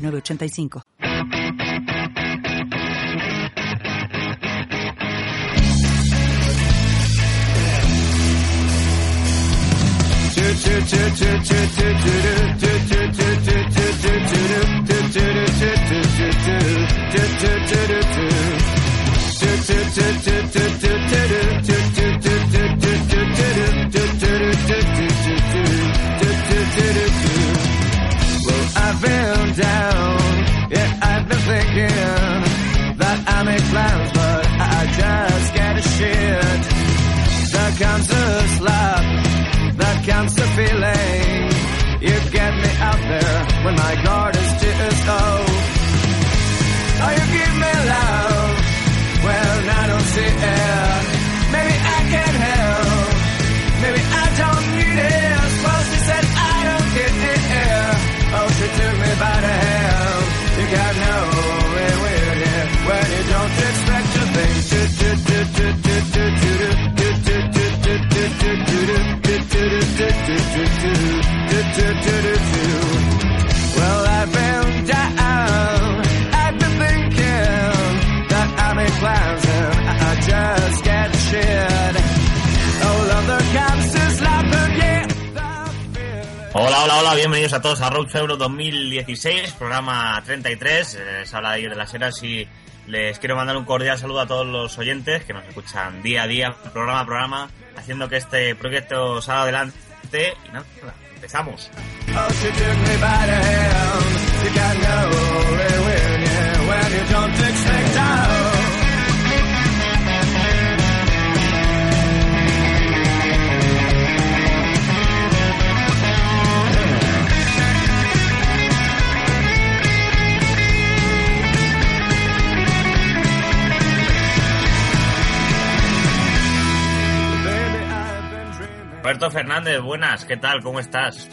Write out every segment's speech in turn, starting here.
8985. Thinking that I make plans, but I just get a shit. That cancer slap, that cancer feeling. You get me out there when my guard is just low. Hola, hola, hola, bienvenidos a todos a Road Euro 2016, programa 33. eh, Les habla de de las Heras y les quiero mandar un cordial saludo a todos los oyentes que nos escuchan día a día, programa a programa, haciendo que este proyecto salga adelante. Y nada, empezamos. Oh, Roberto Fernández, buenas, ¿qué tal? ¿Cómo estás?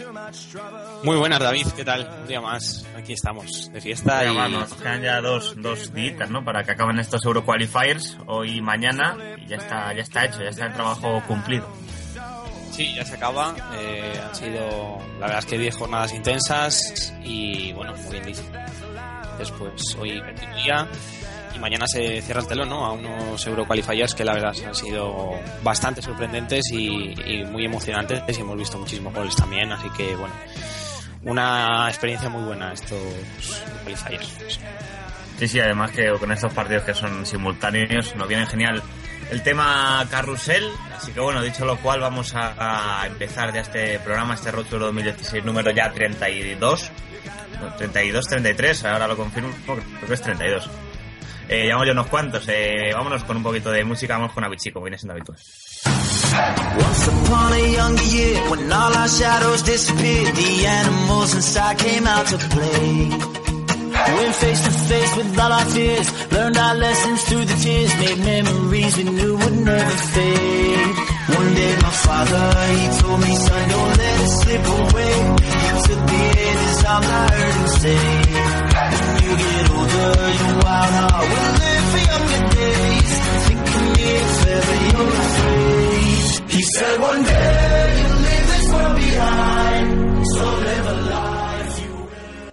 Muy buenas, David. ¿Qué tal? Un día más. Aquí estamos, de fiesta. Ya, y... va, Nos quedan ya dos, dos días, ¿no? Para que acaben estos Euro Qualifiers, hoy y mañana, y ya está, ya está hecho, ya está el trabajo cumplido. Sí, ya se acaba. Eh, han sido, la verdad es que 10 jornadas intensas y, bueno, muy bien dicho. Después, hoy penúltimo día y mañana se cierra el telón, ¿no? A unos Euro Qualifiers que la verdad han sido bastante sorprendentes y, muy emocionantes y hemos visto muchísimos goles también, así que, bueno, una experiencia muy buena estos Qualifiers. Sí, sí, además que con estos partidos que son simultáneos nos viene genial el tema carrusel. Así que bueno, dicho lo cual, vamos a, empezar ya este programa, este Road Tour 2016 número ya 32. No, 32, 33, ahora lo confirmo, creo que es 32. Eh, unos cuantos, eh, vámonos con un poquito de música, vamos con Avicii, viene habitual. Once upon a younger year, when all our shadows disappeared, the animals inside came out to play. Went face to face with all our fears, learned our lessons through the tears, made memories we knew would never fade. One day my father, he told me, son, don't let it slip away. I heard say,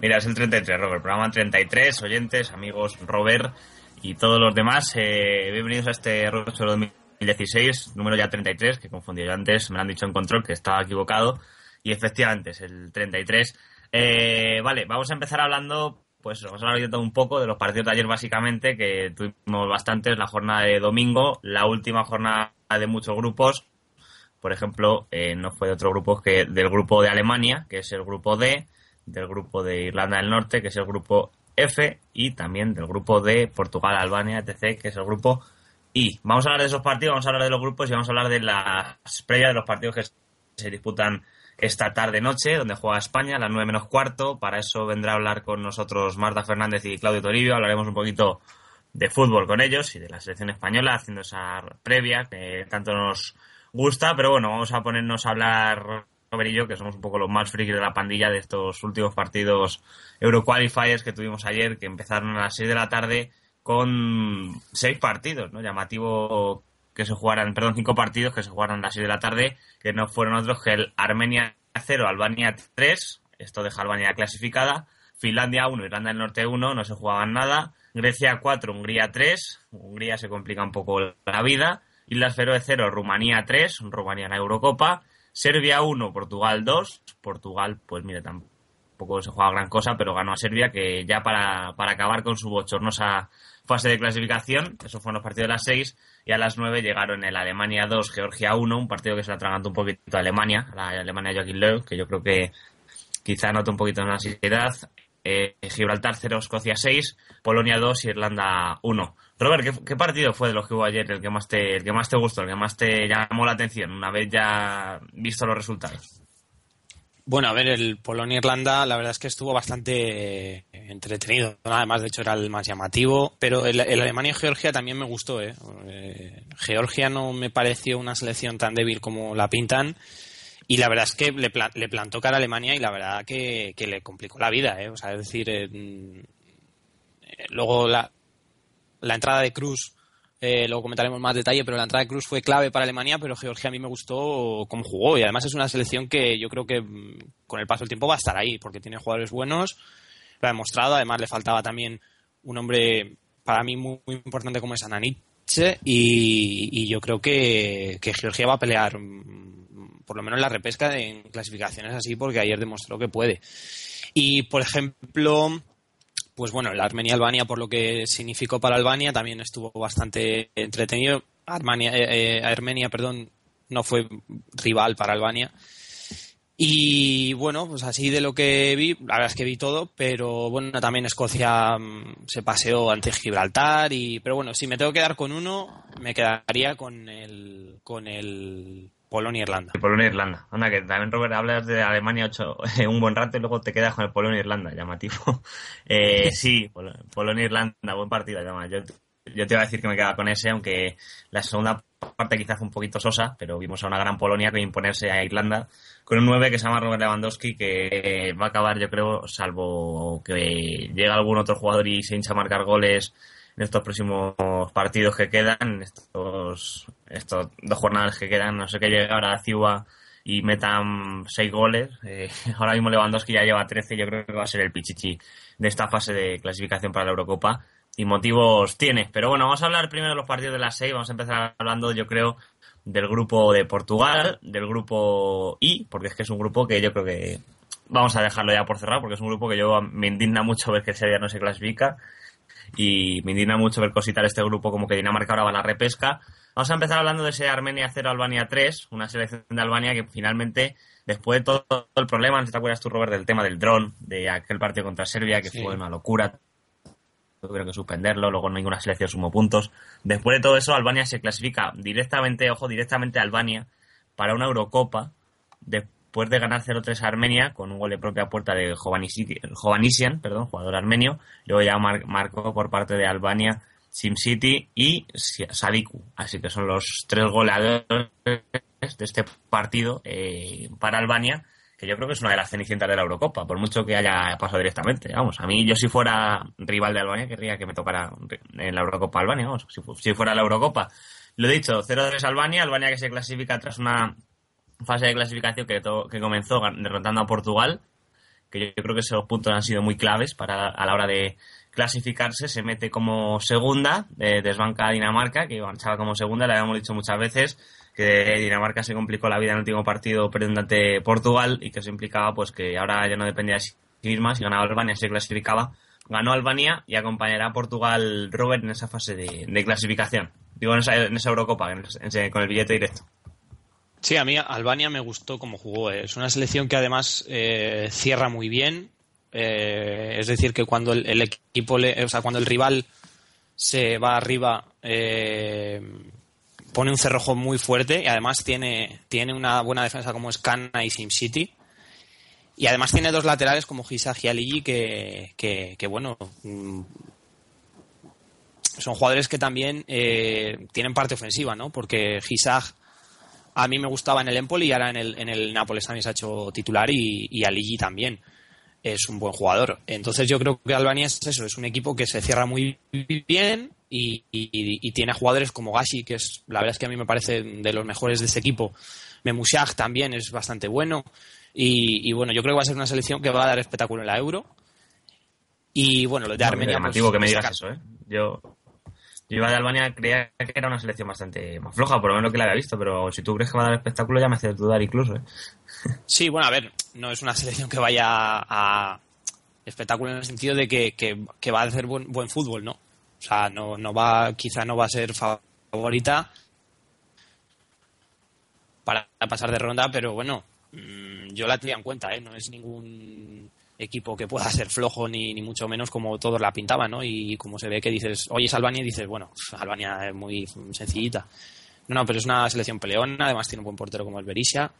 Mira, es el 33, Robert, programa 33, oyentes, amigos, Robert y todos los demás, eh, bienvenidos a este Tour 2016, número ya 33, que confundí yo antes, me lo han dicho en control que estaba equivocado, y efectivamente es el 33. Eh, vale, vamos a empezar hablando, pues vamos a hablar un poco de los partidos de ayer básicamente, que tuvimos bastantes, la jornada de domingo, la última jornada de muchos grupos, por ejemplo, eh, no fue de otro grupo que del grupo de Alemania, que es el grupo D, del grupo de Irlanda del Norte, que es el grupo F, y también del grupo de Portugal, Albania, etc., que es el grupo I. Vamos a hablar de esos partidos, vamos a hablar de los grupos y vamos a hablar de las previas de los partidos que se disputan esta tarde-noche, donde juega España a las 9 menos cuarto. Para eso vendrá a hablar con nosotros Marta Fernández y Claudio Toribio. Hablaremos un poquito de fútbol con ellos y de la selección española, haciendo esa previa que tanto nos gusta. Pero bueno, vamos a ponernos a hablar Robert y yo, que somos un poco los más frikis de la pandilla de estos últimos partidos Euroqualifiers que tuvimos ayer, que empezaron a las 6 de la tarde con seis partidos, ¿no? Llamativo que se jugaran, perdón, cinco partidos que se jugaran a las 6 de la tarde, que no fueron otros que el Armenia 0, Albania 3, esto deja Albania clasificada, Finlandia 1, Irlanda del Norte 1, no se jugaban nada, Grecia 4, Hungría 3, Hungría se complica un poco la vida, Islas Feroe 0, Rumanía 3, Rumanía en la Eurocopa, Serbia 1, Portugal 2, Portugal, pues mire, tampoco se juega gran cosa, pero ganó a Serbia, que ya para, para acabar con su bochornosa fase de clasificación, eso fueron los partidos de las 6, y a las 9 llegaron el Alemania 2, Georgia 1, un partido que se lo atragantó un poquito a Alemania, a la Alemania Joaquín Löw, que yo creo que quizá nota un poquito de ansiedad. Eh, Gibraltar 0, Escocia 6, Polonia 2, Irlanda 1. Robert, ¿qué, ¿qué, partido fue de los que hubo ayer el que más te, el que más te gustó, el que más te llamó la atención, una vez ya visto los resultados? Bueno, a ver, el Polonia-Irlanda la verdad es que estuvo bastante entretenido. Además, de hecho, era el más llamativo. Pero el, Alemania-Georgia también me gustó. ¿eh? ¿eh? Georgia no me pareció una selección tan débil como la pintan. Y la verdad es que le, le plantó cara a Alemania y la verdad que, que le complicó la vida. ¿eh? O sea, es decir, eh, luego la, la entrada de Cruz eh, luego comentaremos más detalle, pero la entrada de Cruz fue clave para Alemania, pero Georgia a mí me gustó cómo jugó y además es una selección que yo creo que mm, con el paso del tiempo va a estar ahí porque tiene jugadores buenos, lo ha demostrado, además le faltaba también un hombre para mí muy, importante como es Ananiche y, y yo creo que, que, Georgia va a pelear mm, por lo menos la repesca en clasificaciones así porque ayer demostró que puede. Y por ejemplo, pues bueno, la Armenia-Albania, por lo que significó para Albania, también estuvo bastante entretenido. Armenia, eh, eh, Armenia, perdón, no fue rival para Albania. Y bueno, pues así de lo que vi, la verdad es que vi todo, pero bueno, también Escocia mm, se paseó ante Gibraltar y pero bueno, si me tengo que quedar con uno, me quedaría con el con el Polonia-Irlanda. Polonia-Irlanda. Anda, que también, Robert, hablas de Alemania ocho, un buen rato y luego te quedas con el Polonia-Irlanda, llamativo. Eh, sí, Polonia-Irlanda, buen partido, llama. Yo, yo te iba a decir que me quedaba con ese, aunque la segunda parte quizás fue un poquito sosa, pero vimos a una gran Polonia que imponerse a Irlanda con un 9 que se llama Robert Lewandowski, que va a acabar, yo creo, salvo que llegue algún otro jugador y se hincha a marcar goles en estos próximos partidos que quedan, estos, estos dos jornadas que quedan, no sé qué llegue ahora a Ciuba y metan seis goles. Eh, ahora mismo Lewandowski ya lleva 13, yo creo que va a ser el pichichi de esta fase de clasificación para la Eurocopa. Y motivos tiene. Pero bueno, vamos a hablar primero de los partidos de las seis. Vamos a empezar hablando, yo creo, del grupo de Portugal, del grupo I, porque es que es un grupo que yo creo que vamos a dejarlo ya por cerrar, porque es un grupo que yo me indigna mucho ver que día no se clasifica y me indigna mucho ver cositar este grupo como que Dinamarca ahora va a la repesca. Vamos a empezar hablando de ese Armenia 0, Albania 3, una selección de Albania que finalmente, después de todo, el problema, no te acuerdas tú, Robert, del tema del dron, de aquel partido contra Serbia, que fue una locura, tuvieron que suspenderlo, luego ninguna selección sumó puntos. Después de todo eso, Albania se clasifica directamente, ojo, directamente a Albania para una Eurocopa, después de ganar 0-3 a Armenia con un gol de propia puerta de Jovanisian, perdón, jugador armenio, luego ya marcó por parte de Albania SimCity y Sadiku. Así que son los tres goleadores de este partido eh, para Albania, que yo creo que es una de las cenicientas de la Eurocopa, por mucho que haya pasado directamente. Vamos, a mí yo si fuera rival de Albania querría que me tocara en la Eurocopa Albania, vamos, si, si fuera la Eurocopa. Lo dicho, 0-3 Albania, Albania que se clasifica tras una fase de clasificación que, que comenzó derrotando a Portugal, que yo creo que esos puntos han sido muy claves para a la hora de clasificarse, se mete como segunda, desbanca a Dinamarca, que marchaba como segunda, le habíamos dicho muchas veces que Dinamarca se complicó la vida en el último partido perdiendo ante Portugal y que eso implicaba pues que ahora ya no dependía de sí misma, si ganaba Albania se clasificaba, ganó Albania y acompañará a Portugal Robert en esa fase de, clasificación, digo en esa, en esa Eurocopa, con el billete directo. Sí, a mí Albania me gustó como jugó. Eh. Es una selección que además eh, cierra muy bien. Eh, es decir, que cuando el, equipo, o sea, cuando el rival se va arriba, pone un cerrojo muy fuerte y además tiene, tiene una buena defensa como es y SimCity. Y además tiene dos laterales como Gisag y Aligi que, que, que, bueno, mm, son jugadores que también tienen parte ofensiva, ¿no? Porque Gisag a mí me gustaba en el Empoli y ahora en el, en el Nápoles también se ha hecho titular y, y Aligi también es un buen jugador. Entonces yo creo que Albania es eso, es un equipo que se cierra muy bien y, y- y tiene a jugadores como Gashi, que es la verdad es que a mí me parece de los mejores de este equipo. Memusiak también es bastante bueno. Y, y bueno, yo creo que va a ser una selección que va a dar espectáculo en la Euro. Y bueno, lo de Armenia. pues, llamativo que me digas saca- eso, ¿eh? Yo, yo iba de Albania, creía que era una selección bastante más floja, por lo menos que la había visto, pero si tú crees que va a dar espectáculo ya me hace dudar incluso, ¿eh? Sí, bueno, a ver, no es una selección que vaya a espectáculo en el sentido de que, que- que va a hacer buen, buen fútbol, ¿no? O sea, no, no va, quizá no va a ser favorita para pasar de ronda, pero bueno, mm, yo la tenía en cuenta, ¿eh? No es ningún equipo que pueda ser flojo ni, ni mucho menos como todos la pintaban, ¿no? Y como se ve que dices, oye, es Albania y dices, bueno, Albania es muy sencillita. No, no, pero es una selección peleona, además tiene un buen portero como el Berisha,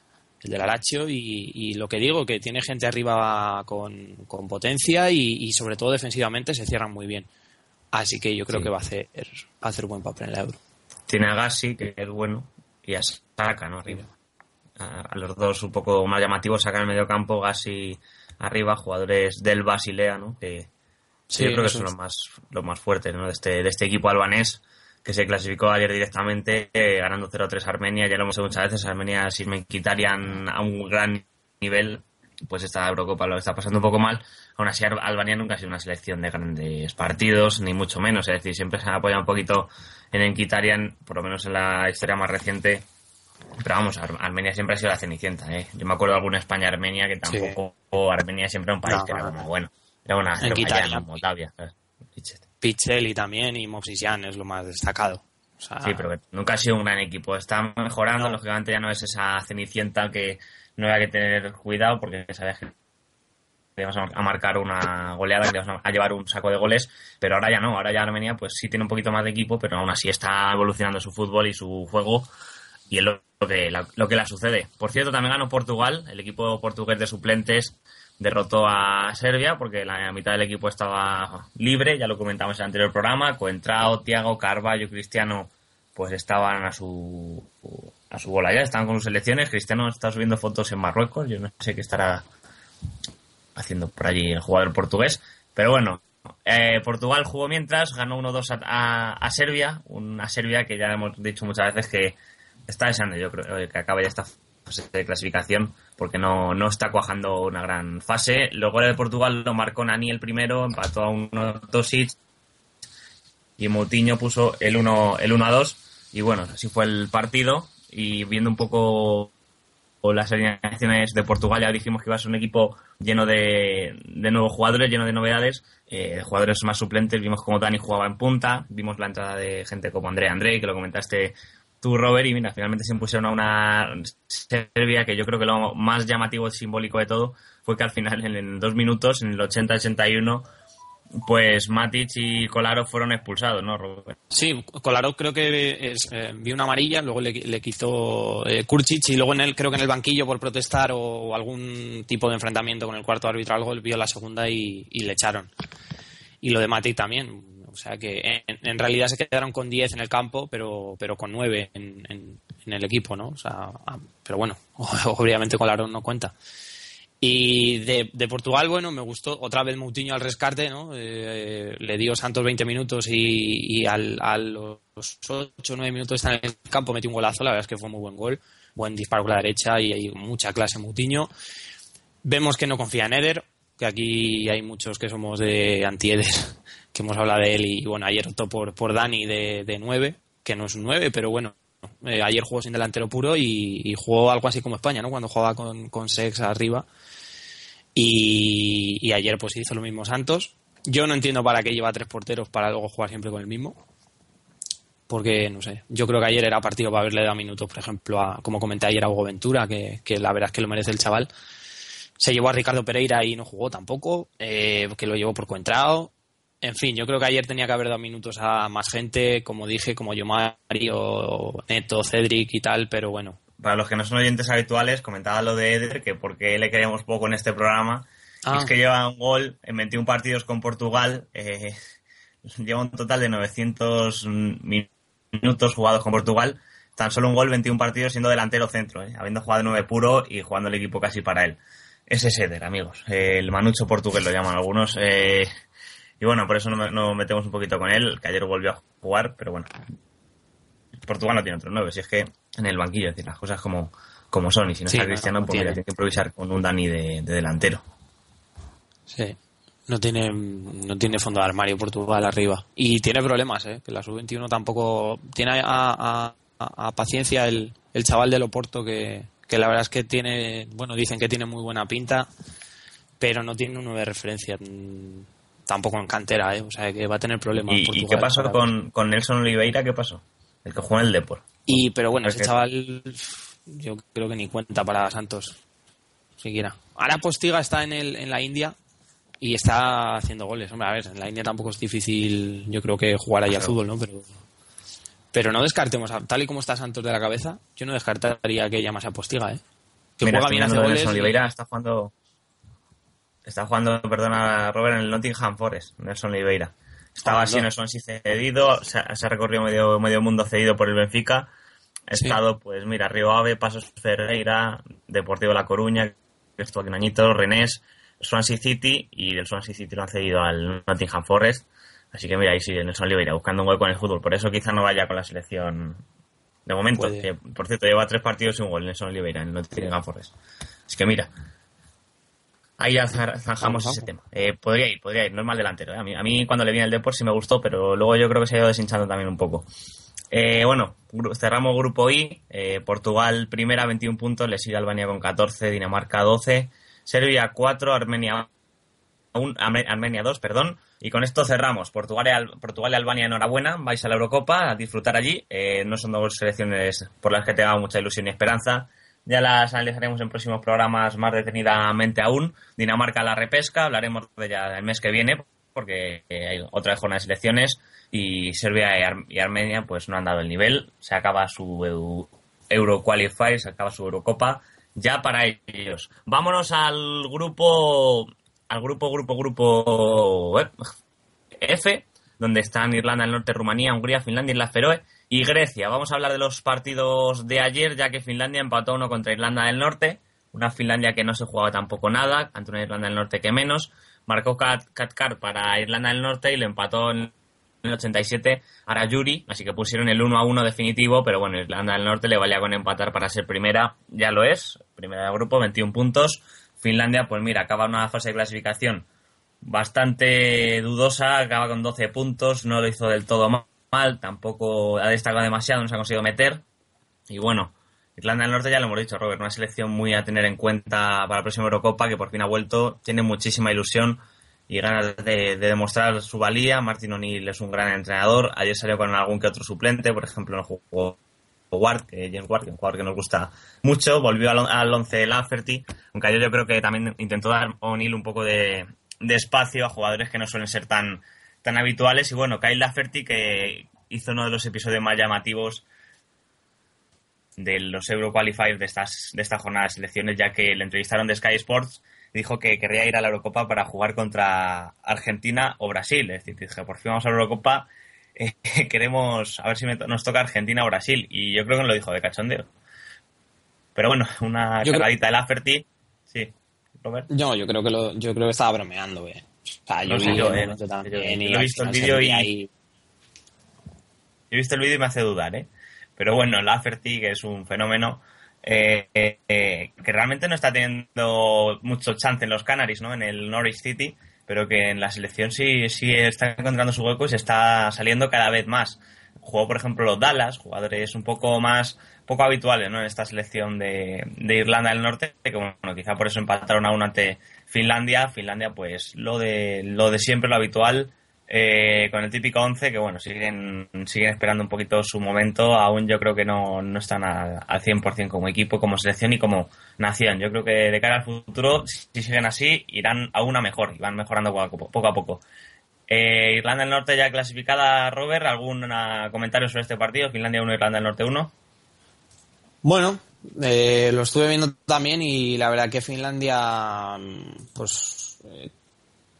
el del Alacho, y, y lo que digo, que tiene gente arriba con, con potencia y, y sobre todo defensivamente se cierran muy bien. Así que yo creo Sí. que va a hacer, va a hacer buen papel en la Euro. Tiene a Gassi, que es bueno, y a Saka, ¿no? Arriba. A, a los dos un poco más llamativos, Saka en el medio campo, Gassi arriba, jugadores del Basilea, ¿no? Que Sí, yo creo que son los más, los más fuertes, ¿no? De este, de este equipo albanés que se clasificó ayer directamente eh, ganando 0-3 a Armenia. Ya lo hemos dicho muchas veces, Armenia, si me quitarían a un gran nivel, pues esta Eurocopa lo está pasando un poco mal. Aún así, Albania nunca ha sido una selección de grandes partidos, ni mucho menos. Es decir, siempre se ha apoyado un poquito en Enquitarian, por lo menos en la historia más reciente. Pero vamos, Ar- Armenia siempre ha sido la cenicienta, ¿eh? Yo me acuerdo de alguna España-Armenia que Sí. tampoco... Armenia siempre era un país No, que era como, no. bueno, era una. Azerbaiyán, Moldavia. también y Mopsisian es lo más destacado. O sea, Sí, pero nunca ha sido un gran equipo. Está mejorando, No. lógicamente ya no es esa cenicienta que no hay que tener cuidado porque sabías que ibas a marcar una goleada, que a- a llevar un saco de goles, pero ahora ya no, ahora ya Armenia pues sí tiene un poquito más de equipo, pero aún así está evolucionando su fútbol y su juego y es lo que, la- lo que la sucede. Por cierto, también ganó Portugal, el equipo portugués de suplentes derrotó a Serbia porque la mitad del equipo estaba libre, ya lo comentamos en el anterior programa, Coentrao, Tiago, Carvalho, Cristiano pues estaban a su a su bola ya, estaban con sus selecciones, Cristiano está subiendo fotos en Marruecos, yo no sé qué estará haciendo por allí el jugador portugués, pero bueno, eh, Portugal jugó mientras, ganó 1-2 a, a- a Serbia, una Serbia que ya hemos dicho muchas veces que está deseando, yo creo eh, que acabe ya esta fase de clasificación porque no, no está cuajando una gran fase. Los goles de Portugal lo marcó Nani el primero, empató a 1 Tosic y Moutinho puso el 1 el 1 a 2 y bueno, así fue el partido. Y viendo un poco las alineaciones de Portugal ya dijimos que iba a ser un equipo lleno de, de nuevos jugadores, lleno de novedades, eh, jugadores más suplentes, vimos como Dani jugaba en punta, vimos la entrada de gente como Andrea Andrei, que lo comentaste tú, Robert, y mira, finalmente se impusieron a una Serbia que yo creo que lo más llamativo y simbólico de todo fue que al final, en, dos minutos, en el 80-81, pues Matic y Colaro fueron expulsados, ¿no, Robert? Sí, Kolarov creo que eh, vio una amarilla, luego le, le quitó eh, Kurcic y luego en el, creo que en el banquillo por protestar o, o algún tipo de enfrentamiento con el cuarto árbitro algo, él vio la segunda y, y le echaron. Y lo de Matic también. O sea que en, realidad se quedaron con 10 en el campo, pero, pero con 9 en, el equipo, ¿no? O sea, ah, pero bueno, obviamente Kolarov no cuenta. Y de, de Portugal, bueno, me gustó otra vez Moutinho al rescate, ¿no? Eh, le dio Santos 20 minutos y, al, a los 8 o 9 minutos en el campo metió un golazo, la verdad es que fue muy buen gol, buen disparo con la derecha y hay mucha clase Moutinho. Vemos que no confía en Eder, que aquí hay muchos que somos de anti-Eder, que hemos hablado de él y bueno, ayer optó por, por Dani de, de 9, que no es un 9, pero bueno, eh, ayer jugó sin delantero puro y, jugó algo así como España, ¿no? Cuando jugaba con, con Sex arriba. Y, y ayer pues hizo lo mismo Santos. Yo no entiendo para qué lleva tres porteros para luego jugar siempre con el mismo. Porque, no sé, yo creo que ayer era partido para haberle dado minutos, por ejemplo, a, como comenté ayer a Hugo Ventura, que, que la verdad es que lo merece el chaval. Se llevó a Ricardo Pereira y no jugó tampoco, eh, que lo llevó por Coentrao. En fin, yo creo que ayer tenía que haber dado minutos a más gente, como dije, como yo, Mario, Neto, Cedric y tal, pero bueno. Para los que no son oyentes habituales, comentaba lo de Eder, que porque le queríamos poco en este programa, Ah. es que lleva un gol en 21 partidos con Portugal, eh, lleva un total de 900 minutos jugados con Portugal, tan solo un gol, 21 partidos siendo delantero centro, eh, habiendo jugado 9 puro y jugando el equipo casi para él. Ese es Eder, amigos. Eh, el manucho portugués lo llaman algunos. eh, y bueno, por eso nos no metemos un poquito con él, que ayer volvió a jugar, pero bueno. Portugal no tiene otro 9, si es que en el banquillo, es decir, las cosas como, como son. Y si no Sí, está no, Cristiano, no pues tiene. tiene que improvisar con un Dani de, de delantero. Sí. No tiene, no tiene fondo de armario Portugal arriba. Y tiene problemas, ¿eh? Que la sub-21 tampoco. Tiene a, a- a- a paciencia el, el chaval de Loporto que, que la verdad es que tiene. Bueno, dicen que tiene muy buena pinta, pero no tiene un 9 de referencia. Tampoco en cantera, ¿eh? O sea que va a tener problemas. ¿Y, qué pasó con, con Nelson Oliveira? ¿Qué pasó? El que juega en el Depor. Y, pero bueno, ese chaval, yo creo que ni cuenta para Santos, siquiera. Ahora Postiga está en, el, en la India y está haciendo goles. Hombre, a ver, en la India tampoco es difícil, yo creo que jugar ahí al fútbol, ¿no? Pero, pero no descartemos, a- tal y como está Santos de la cabeza, yo no descartaría que llamase a Postiga, ¿eh? Que Mira, juega bien, hace goles. Nelson y- Oliveira está jugando. Está jugando, perdona, Robert, en el Nottingham Forest. Nelson Oliveira. Estaba así en el Swansea cedido, se ha, se ha recorrido medio, medio mundo cedido por el Benfica. Ha Sí. estado, pues mira, Río Ave, Pasos Ferreira, Deportivo La Coruña, que estuvo aquí un añito, Renés, Swansea City y el Swansea City lo han cedido al Nottingham Forest. Así que mira, ahí sigue Nelson Oliveira buscando un gol con el fútbol. Por eso quizá no vaya con la selección de momento. Que, por cierto, lleva tres partidos y un gol Nelson Oliveira en el Nottingham Forest. Así que mira, ahí ya zanjamos ese tema. Eh, podría ir, podría ir, no es mal delantero. ¿eh? A, mí, a mí cuando le vi en el Depor sí me gustó, pero luego yo creo que se ha ido deshinchando también un poco. Eh, bueno, cerramos grupo I. eh, Portugal primera, 21 puntos. Le sigue Albania con 14, Dinamarca 12, Serbia 4, Armenia, un- Arme- Armenia 2, perdón. Y con esto cerramos. Portugal y, Al- Portugal y Albania, enhorabuena. Vais a la Eurocopa a disfrutar allí. Eh, no son dos selecciones por las que tenga mucha ilusión y esperanza. Ya las analizaremos en próximos programas más detenidamente aún. Dinamarca la repesca, hablaremos de ella el mes que viene, porque eh, hay otra jornada de selecciones. Y Serbia y, Ar- y Armenia pues no han dado el nivel. Se acaba su Eu- Euro Qualifier, se acaba su Eurocopa. Ya para ellos. Vámonos al grupo. Al grupo, grupo, grupo. eh, F, donde están Irlanda del Norte, Rumanía, Hungría, Finlandia, Islas Feroe y Grecia. Vamos a hablar de los partidos de ayer, ya que Finlandia empató uno contra Irlanda del Norte, una Finlandia que no se jugaba tampoco nada, ante una Irlanda del Norte que menos. Marcó Kat- Katkar para Irlanda del Norte y le empató en el 87 a Rayuri, así que pusieron el 1 a 1 definitivo, pero bueno, Irlanda del Norte le valía con empatar para ser primera, ya lo es, primera de grupo, 21 puntos. Finlandia, pues mira, acaba una fase de clasificación bastante dudosa, acaba con 12 puntos, no lo hizo del todo ma- tampoco ha destacado demasiado, no se ha conseguido meter. Y bueno, Irlanda del Norte ya lo hemos dicho, Robert, una selección muy a tener en cuenta para la próxima Eurocopa, que por fin ha vuelto, tiene muchísima ilusión y ganas de, de demostrar su valía. Martin O'Neill es un gran entrenador, ayer salió con algún que otro suplente, por ejemplo, no jugó Ward, que James Ward, que un jugador que nos gusta mucho, volvió al, al 11 de Lafferty, aunque ayer yo creo que también intentó dar O'Neill un poco de espacio a jugadores que no suelen ser tan, tan habituales. Y bueno, Kyle Lafferty, que hizo uno de los episodios más llamativos de los Euro Qualifiers de, estas, de esta jornada de selecciones, ya que le entrevistaron de Sky Sports dijo que querría ir a la Eurocopa para jugar contra Argentina o Brasil. Es decir, dije, por fin vamos a la Eurocopa, eh, queremos a ver si me to- nos toca Argentina o Brasil. Y yo creo que lo dijo de cachondeo. Pero bueno, una creo- cargadita de Lafferty. Sí, Robert. No, yo creo que lo, yo creo que estaba bromeando, eh. Yo No sé yo, eh, no sé también yo. Yo he visto el se vídeo y- ahí- He visto el vídeo y me hace dudar, ¿eh? Pero bueno, Lafferty, que es un fenómeno, eh, eh, eh, que realmente no está teniendo mucho chance en los Canaries, ¿no? En el Norwich City, pero que en la selección sí, sí está encontrando su hueco y se está saliendo cada vez más. Jugó, por ejemplo, los Dallas, jugadores un poco más, poco habituales, ¿no? En esta selección de, de Irlanda del Norte, que bueno, quizá por eso empataron a uno ante Finlandia. Finlandia, pues, lo de, lo de siempre, lo habitual, eh, con el típico 11 que bueno, siguen, siguen esperando un poquito su momento, aún yo creo que no, no están a- al 100% como equipo, como selección y como nación. Yo creo que de cara al futuro, si siguen así, irán aún a mejor y van mejorando poco a poco. poco a poco. Eh, Irlanda del Norte ya clasificada, Robert. ¿Algún ah, comentario sobre este partido? Finlandia 1, Irlanda del Norte 1. Bueno, eh, lo estuve viendo también y la verdad que Finlandia pues eh,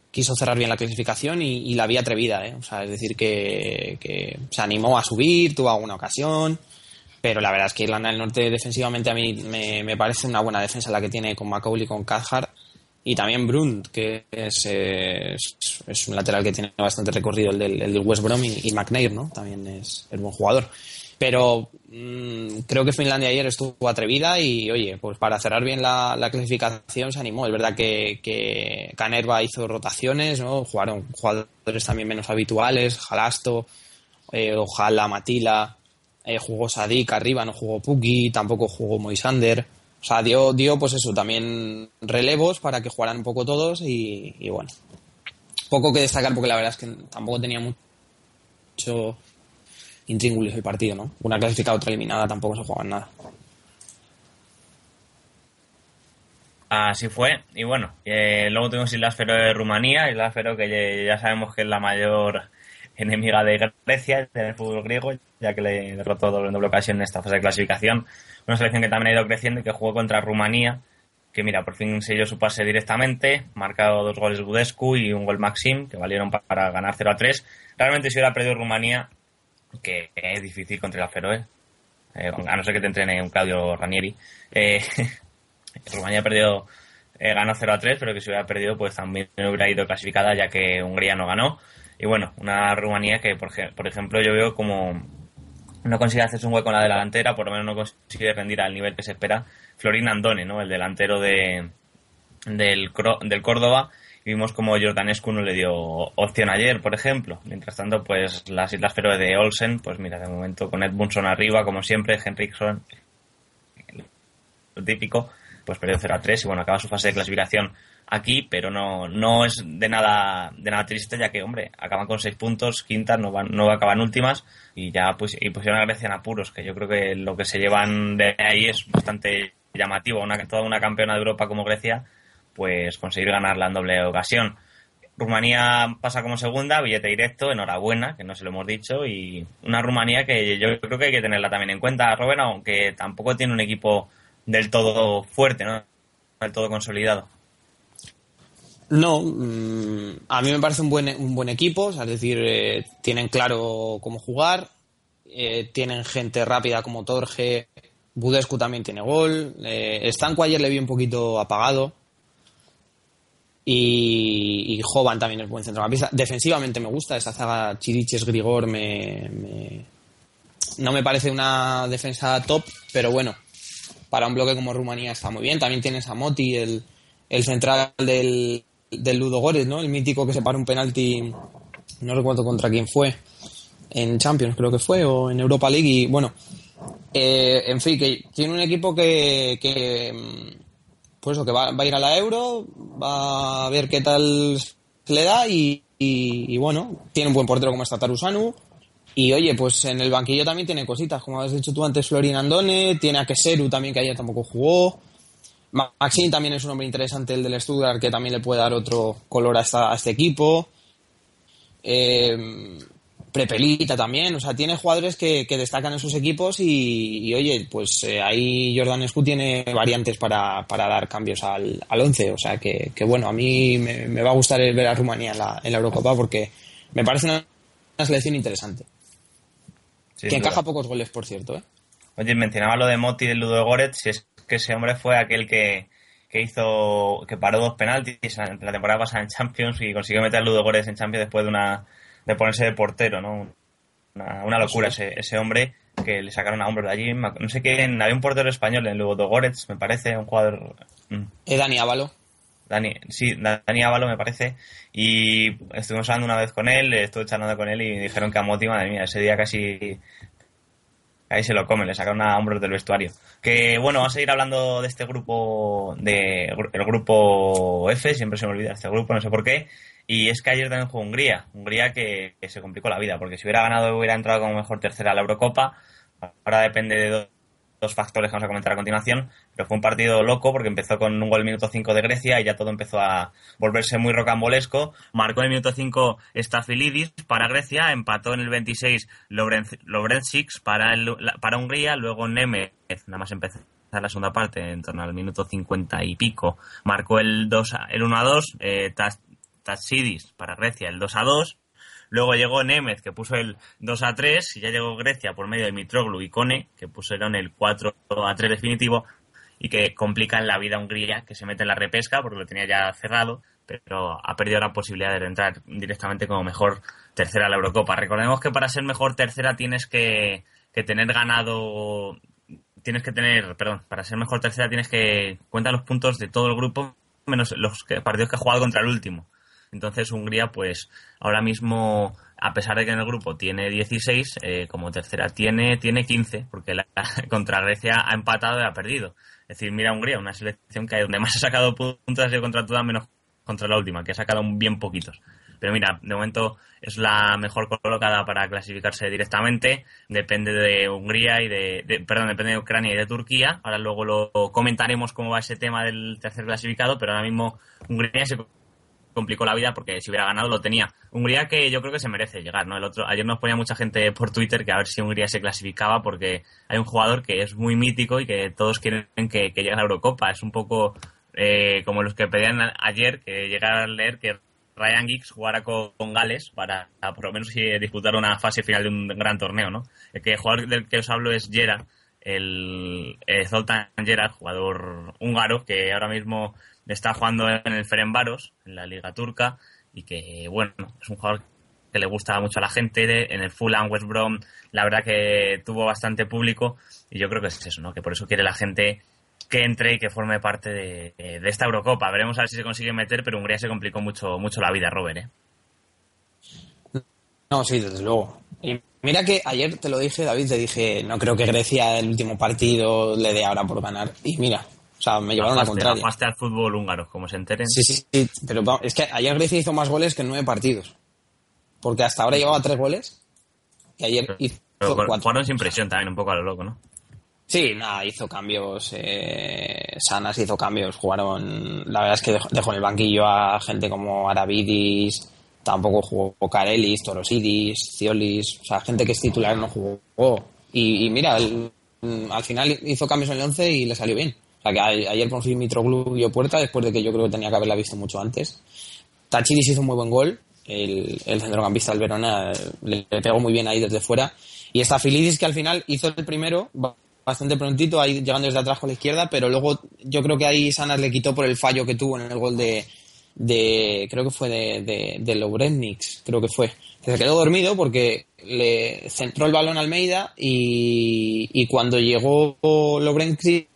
quiso cerrar bien la clasificación y, la vi atrevida, ¿eh? o sea, es decir que, que se animó a subir, tuvo alguna ocasión, pero la verdad es que Irlanda del Norte defensivamente a mí me, parece una buena defensa la que tiene con Macaulay y con Cathcart y también Brunt, que es, eh, es, es un lateral que tiene bastante recorrido, el del, el West Brom, y, y McNair, ¿no? También es, es buen jugador. Pero mmm, creo que Finlandia ayer estuvo atrevida y, oye, pues para cerrar bien la, la clasificación se animó. Es verdad que, Canerva hizo rotaciones, ¿no? Jugaron jugadores también menos habituales, Jalasto, eh, Ojala, Matila, eh, jugó Sadik arriba, no jugó Puki, tampoco jugó Moisander. O sea, dio, dio pues eso, también relevos para que jugaran un poco todos y, y bueno. Poco que destacar porque la verdad es que tampoco tenía mucho intríngulis el partido, ¿no? Una clasificada, otra eliminada, tampoco se jugaban nada. Así fue. Y bueno, eh, luego tuvimos Islas Feroe de Rumanía, Islas Feroe que ya sabemos que es la mayor enemiga de Grecia del fútbol griego, ya que le derrotó doble, doble ocasión en esta fase de clasificación. Una selección que también ha ido creciendo y que jugó contra Rumanía, que mira, por fin selló su pase directamente, marcado dos goles Budescu y un gol Maxim, que valieron pa- para ganar 0 a 3. Realmente si hubiera perdido Rumanía, que es difícil contra la Feroe, eh, a no ser que te entrene un Claudio Ranieri, eh, Rumanía perdió, eh, ganó 0 a 3, pero que si hubiera perdido, pues también hubiera ido clasificada, ya que Hungría no ganó. Y bueno, una Rumanía que, por, ej- por ejemplo, yo veo como no consigue hacerse un hueco en la delantera, por lo menos no consigue rendir al nivel que se espera. Florín Andone, ¿no? El delantero de, del, del Córdoba. Vimos como Jordanescu no le dio opción ayer, por ejemplo. Mientras tanto, pues las Islas Feroe de Olsen, pues mira, de momento con Edmundson arriba, como siempre, Henriksson, lo típico, pues perdió 0 a 3 y bueno, acaba su fase de clasificación aquí, pero no, no es de nada, de nada triste, ya que, hombre, acaban con 6 puntos, quintas, no van, no acaban últimas, y ya pues, y pusieron a Grecia en apuros, que yo creo que lo que se llevan de ahí es bastante llamativo, una, toda una campeona de Europa como Grecia, pues conseguir ganarla en doble ocasión. Rumanía pasa como segunda, billete directo, enhorabuena, que no se lo hemos dicho, y una Rumanía que yo creo que hay que tenerla también en cuenta, Robert, aunque tampoco tiene un equipo del todo fuerte, ¿no? Del todo consolidado. No, mm, a mí me parece un buen, un buen equipo, es decir, eh, tienen claro cómo jugar, eh, tienen gente rápida como Torge, Budescu también tiene gol, eh, Stanco ayer le vi un poquito apagado y, y Jovan también es buen centrocampista. Defensivamente me gusta, esa zaga Chiriches Grigor me, me- no me parece una defensa top, pero bueno, para un bloque como Rumanía está muy bien. También tienes a Moti, el, el central del, del Ludo Górez, ¿no? El mítico que se para un penalti, no recuerdo contra quién fue, en Champions creo que fue, o en Europa League. Y bueno, eh, en fin, que tiene un equipo que, que pues eso, que va, a ir a la Euro, va a ver qué tal le da y, bueno, tiene un buen portero como está Tarusanu. Y oye, pues en el banquillo también tiene cositas, como has dicho tú antes, Florin Andone, tiene a Keseru también, que ayer tampoco jugó. Ma- Maxim también es un hombre interesante, el del Stuttgart, que también le puede dar otro color a, a este equipo. Eh, Prepelita también, o sea, tiene jugadores que, que destacan en sus equipos y, y, oye, pues eh, ahí Jordanescu tiene variantes para, para dar cambios al, al 11, o sea que, que bueno, a mí me, me va a gustar el ver a Rumanía en la, en la Eurocopa porque me parece una, una selección interesante, Sin que duda. encaja pocos goles, por cierto. ¿eh? Oye, mencionaba lo de Moti y del Ludo Goretz, si es que ese hombre fue aquel que, que hizo, que paró dos penaltis en la temporada pasada en Champions y consiguió meter a Ludo Goretz en Champions después de una, de ponerse de portero, ¿no? Una, una locura ese, ese hombre que le sacaron a hombros de allí. No sé quién, había un portero español en Ludo Goretz, me parece, un jugador, mm, Eh, Dani Ávalo. Dani, sí, Dani Ávalo me parece, y estuvimos hablando una vez con él, estuve charlando con él y dijeron que a Moti, madre mía, ese día casi ahí se lo comen, le sacaron a hombros del vestuario. Que bueno, vamos a seguir hablando de este grupo, de el grupo F, siempre se me olvida este grupo, no sé por qué. Y es que ayer también jugó Hungría, Hungría que, se complicó la vida, porque si hubiera ganado hubiera entrado como mejor tercera a la Eurocopa. Ahora depende de dos, factores que vamos a comentar a continuación, pero fue un partido loco porque empezó con un gol en minuto 5 de Grecia y ya todo empezó a volverse muy rocambolesco. Marcó en el minuto 5 Stafilidis para Grecia, empató en el 26 Lovrencic para, el, para Hungría, luego Nemeth, nada más empezó la segunda parte, en torno al minuto 50 y pico, marcó el, 2, el 1 a 2, eh, Tatsidis para Grecia el 2 a 2, Luego llegó Nemeth, que puso el 2 a 3, y ya llegó Grecia por medio de Mitroglou y Kone, que pusieron el 4 a 3 definitivo, y que complican la vida a Hungría, que se mete en la repesca porque lo tenía ya cerrado, pero ha perdido la posibilidad de entrar directamente como mejor tercera a la Eurocopa. Recordemos que para ser mejor tercera tienes que, que tener ganado tienes que tener, perdón, para ser mejor tercera tienes que cuenta los puntos de todo el grupo menos los partidos que ha jugado contra el último. Entonces Hungría, pues ahora mismo, a pesar de que en el grupo tiene 16, eh, como tercera tiene, tiene 15, porque la, contra Grecia ha empatado y ha perdido. Es decir, mira Hungría, una selección que donde más ha sacado puntos ha contra todas menos contra la última, que ha sacado bien poquitos. Pero mira, de momento es la mejor colocada para clasificarse directamente. Depende de Hungría y de, perdón, depende de Ucrania y de Turquía. Ahora luego lo comentaremos cómo va ese tema del tercer clasificado, pero ahora mismo Hungría se complicó la vida porque si hubiera ganado lo tenía. Hungría que yo creo que se merece llegar, ¿no? El otro, ayer nos ponía mucha gente por Twitter que a ver si Hungría se clasificaba porque hay un jugador que es muy mítico y que todos quieren que, llegue a la Eurocopa. Es un poco eh, como los que pedían ayer que llegara a leer que Ryan Giggs jugara con, Gales para, por lo menos disputar una fase final de un gran torneo, ¿no? El, que, jugador del que os hablo es Gerard, el, el Zoltan Gerard, jugador húngaro que ahora mismo está jugando en el Ferenbaros, en la Liga Turca, y que, bueno, es un jugador que le gusta mucho a la gente. En el Fulham, West Brom, la verdad que tuvo bastante público, y yo creo que es eso, ¿no? Que por eso quiere la gente que entre y que forme parte de, esta Eurocopa. Veremos a ver si se consigue meter, pero Hungría se complicó mucho, mucho la vida, Robert, ¿eh? No, sí, desde luego. Y mira que ayer te lo dije, David, te dije, no creo que Grecia el último partido le dé ahora por ganar. Y mira, sea, me llevaron a contraria. al fútbol húngaro, como se enteren. Sí, sí, sí. Pero es que ayer Grecia hizo más goles que en nueve partidos. Porque hasta ahora llevaba tres goles. Y ayer hizo cuatro. Jugaron sin presión también, un poco a lo loco, ¿no? Sí, nada, hizo cambios. Eh, Sanas hizo cambios. Jugaron. La verdad es que dejó, en el banquillo a gente como Aravidis. Tampoco jugó Karelis, Torosidis, Ciolis. O sea, gente que es titular no jugó. Y, mira, al final hizo cambios en el 11 y le salió bien que ayer fin Mitroglou dio puerta después de que yo creo que tenía que haberla visto mucho antes. Tachidis hizo un muy buen gol. El, centrocampista del Verona le, pegó muy bien ahí desde fuera. Y esta Filidis que al final hizo el primero bastante prontito, ahí llegando desde atrás con la izquierda, pero luego yo creo que ahí Sanas le quitó por el fallo que tuvo en el gol de, de creo que fue de, de, de creo que fue. Se quedó dormido porque le centró el balón a Almeida y, y cuando llegó Lobrenix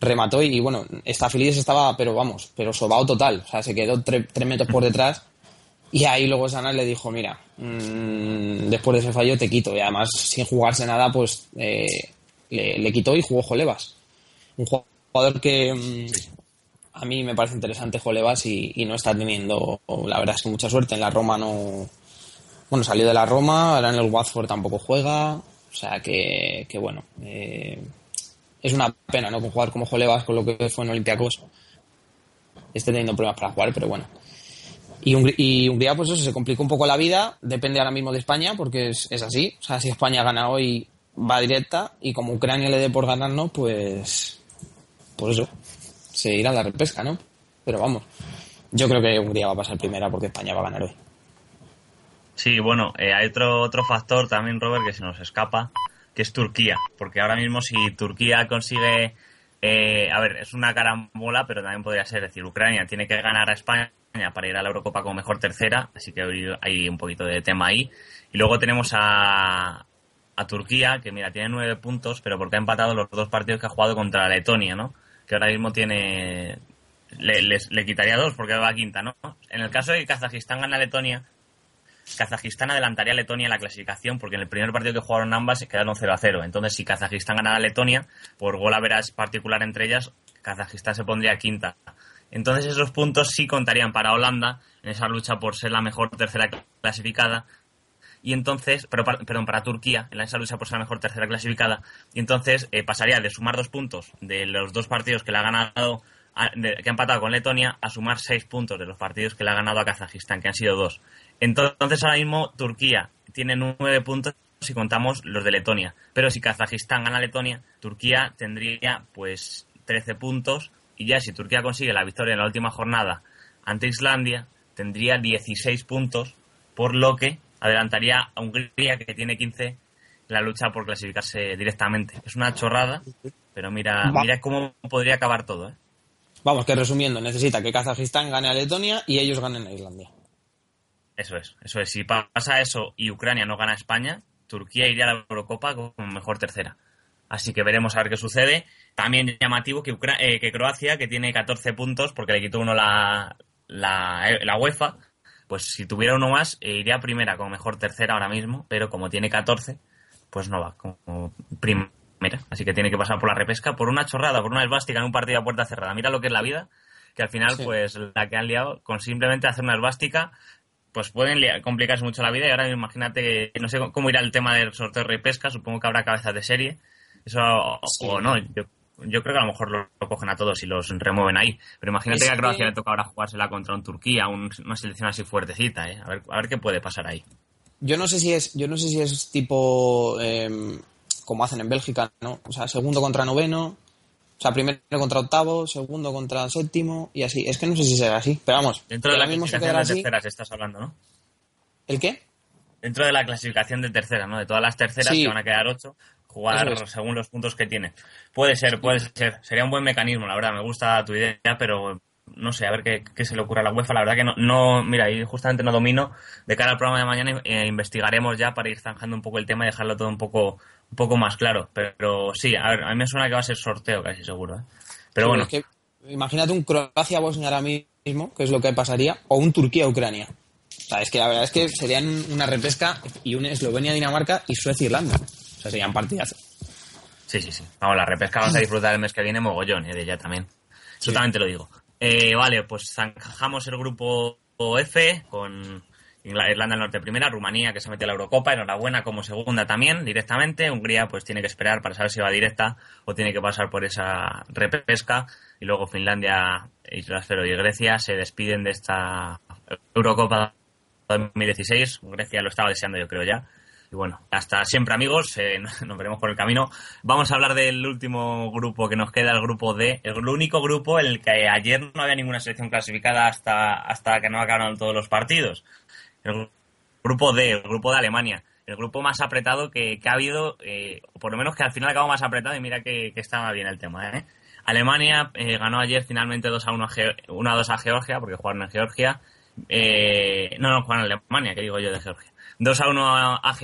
remató y, bueno, esta Feliz estaba, pero vamos, pero sobao total. O sea, se quedó tres metros por detrás. Y ahí luego Sanas le dijo, mira, mm, después de ese fallo te quito. Y además, sin jugarse nada, pues eh, le, quitó y jugó Jolevas. Un jugador que mm, a mí me parece interesante Jolevas y, no está teniendo, la verdad es que mucha suerte. En la Roma no... Bueno, salió de la Roma, ahora en el Watford tampoco juega. O sea que, que bueno, eh, es una pena, ¿no? Con jugar como Jolevas, con lo que fue en Olympiacos, esté teniendo problemas para jugar, pero bueno. Y, Hungría, pues eso, se complicó un poco la vida, depende ahora mismo de España, porque es, así. O sea, si España gana hoy, va directa, y como Ucrania le dé por ganarnos, pues. Por eso, se irá a la repesca, ¿no? Pero vamos, yo creo que Hungría va a pasar primera porque España va a ganar hoy. Sí, bueno, eh, hay otro, otro factor también, Robert, que se nos escapa, que es Turquía, porque ahora mismo si Turquía consigue, eh, a ver, es una carambola, pero también podría ser, decir, Ucrania tiene que ganar a España para ir a la Eurocopa como mejor tercera, así que hay un poquito de tema ahí. Y luego tenemos a, a Turquía, que mira, tiene nueve puntos, pero porque ha empatado los dos partidos que ha jugado contra Letonia, ¿no? Que ahora mismo tiene... Le, le quitaría dos porque va a quinta, ¿no? En el caso de que Kazajistán gana a Letonia, Kazajistán adelantaría a Letonia en la clasificación porque en el primer partido que jugaron ambas se quedaron 0 a 0. Entonces, si Kazajistán ganara a Letonia, por gol a veras particular entre ellas, Kazajistán se pondría quinta. Entonces, esos puntos sí contarían para Holanda en esa lucha por ser la mejor tercera clasificada. y entonces, pero, perdón, para Turquía, en esa lucha por ser la mejor tercera clasificada, y entonces eh, pasaría de sumar dos puntos de los dos partidos que le ha ganado, que ha empatado con Letonia, a sumar seis puntos de los partidos que le ha ganado a Kazajistán, que han sido dos. Entonces ahora mismo Turquía tiene nueve puntos si contamos los de Letonia, pero si Kazajistán gana a Letonia, Turquía tendría pues 13 puntos y ya si Turquía consigue la victoria en la última jornada ante Islandia, tendría 16 puntos, por lo que adelantaría a Hungría, que tiene 15, en la lucha por clasificarse directamente. Es una chorrada, pero mira, mira cómo podría acabar todo. ¿eh? Vamos, que resumiendo, necesita que Kazajistán gane a Letonia y ellos ganen a Islandia. Eso es, eso es. Si pa- pasa eso y Ucrania no gana a España, Turquía iría a la Eurocopa como mejor tercera. Así que veremos a ver qué sucede. También llamativo que, Ucra- eh, que Croacia, que tiene 14 puntos porque le quitó uno la, la, eh, la UEFA, pues si tuviera uno más, eh, iría primera como mejor tercera ahora mismo, pero como tiene 14, pues no va como primera. Así que tiene que pasar por la repesca por una chorrada, por una esvástica en un partido a puerta cerrada. Mira lo que es la vida, que al final, Sí. pues la que han liado con simplemente hacer una esvástica, pues pueden liar- complicarse mucho la vida. Y ahora imagínate, no sé cómo irá el tema del sorteo de repesca, supongo que habrá cabezas de serie. Eso, o- Sí. o no, yo, yo creo que a lo mejor lo, lo cogen a todos y los remueven ahí. Pero imagínate Es que a Croacia que- le toca ahora jugársela contra un Turquía, un- una selección así fuertecita, ¿eh? A ver, a ver qué puede pasar ahí. Yo no sé si es, yo no sé si es tipo em, como hacen en Bélgica, ¿no? O sea, segundo contra noveno, o sea, primero contra octavo, segundo contra séptimo y así. Es que no sé si será así, pero vamos, Dentro de la clasificación de así. terceras estás hablando, ¿no? ¿El qué? Dentro de la clasificación de terceras, ¿no? De todas las terceras Sí. que van a quedar ocho, jugar es. según los puntos que tiene. Puede ser, puede ser. Sería un buen mecanismo, la verdad. Me gusta tu idea, pero no sé, a ver qué, qué se le ocurre a la UEFA. La verdad que no, no mira, ahí justamente no domino. De cara al programa de mañana eh, investigaremos ya para ir zanjando un poco el tema y dejarlo todo un poco, un poco más claro. Pero, sí, a ver, a mí me suena que va a ser sorteo, casi seguro. ¿eh? Pero Sí, bueno, es que imagínate un Croacia-Bosnia ahora mismo, que es lo que pasaría, o un Turquía-Ucrania. O sea, es que la verdad es que serían una repesca y un Eslovenia-Dinamarca y Suecia-Irlanda. O sea, serían partidazos. Sí, sí, sí. Vamos, la repesca vas a disfrutar el mes que viene mogollón, ¿eh? de ella también. Eso también te lo digo. Eh, vale, pues zanjamos el grupo F con Irlanda del Norte primera, Rumanía que se metió a la Eurocopa, enhorabuena como segunda también, directamente. Hungría pues tiene que esperar para saber si va directa o tiene que pasar por esa repesca. Y luego Finlandia, Islas Feroe y Grecia se despiden de esta Eurocopa 2016. Grecia lo estaba deseando yo creo ya. Y bueno, hasta siempre amigos, eh, nos veremos por el camino. Vamos a hablar del último grupo que nos queda, el grupo D, el único grupo en el que ayer no había ninguna selección clasificada hasta, hasta que no acabaron todos los partidos. El grupo D, el grupo de Alemania, el grupo más apretado que, que ha habido, eh, por lo menos que al final acabó más apretado y mira que, que estaba bien el tema. ¿eh? Alemania eh, ganó ayer finalmente 2 a 1 a, Geo- 1 a 2 a Georgia, porque jugaron en Georgia. Eh, no, no, jugaron en Alemania, que digo yo de Georgia. 2 a 1 a,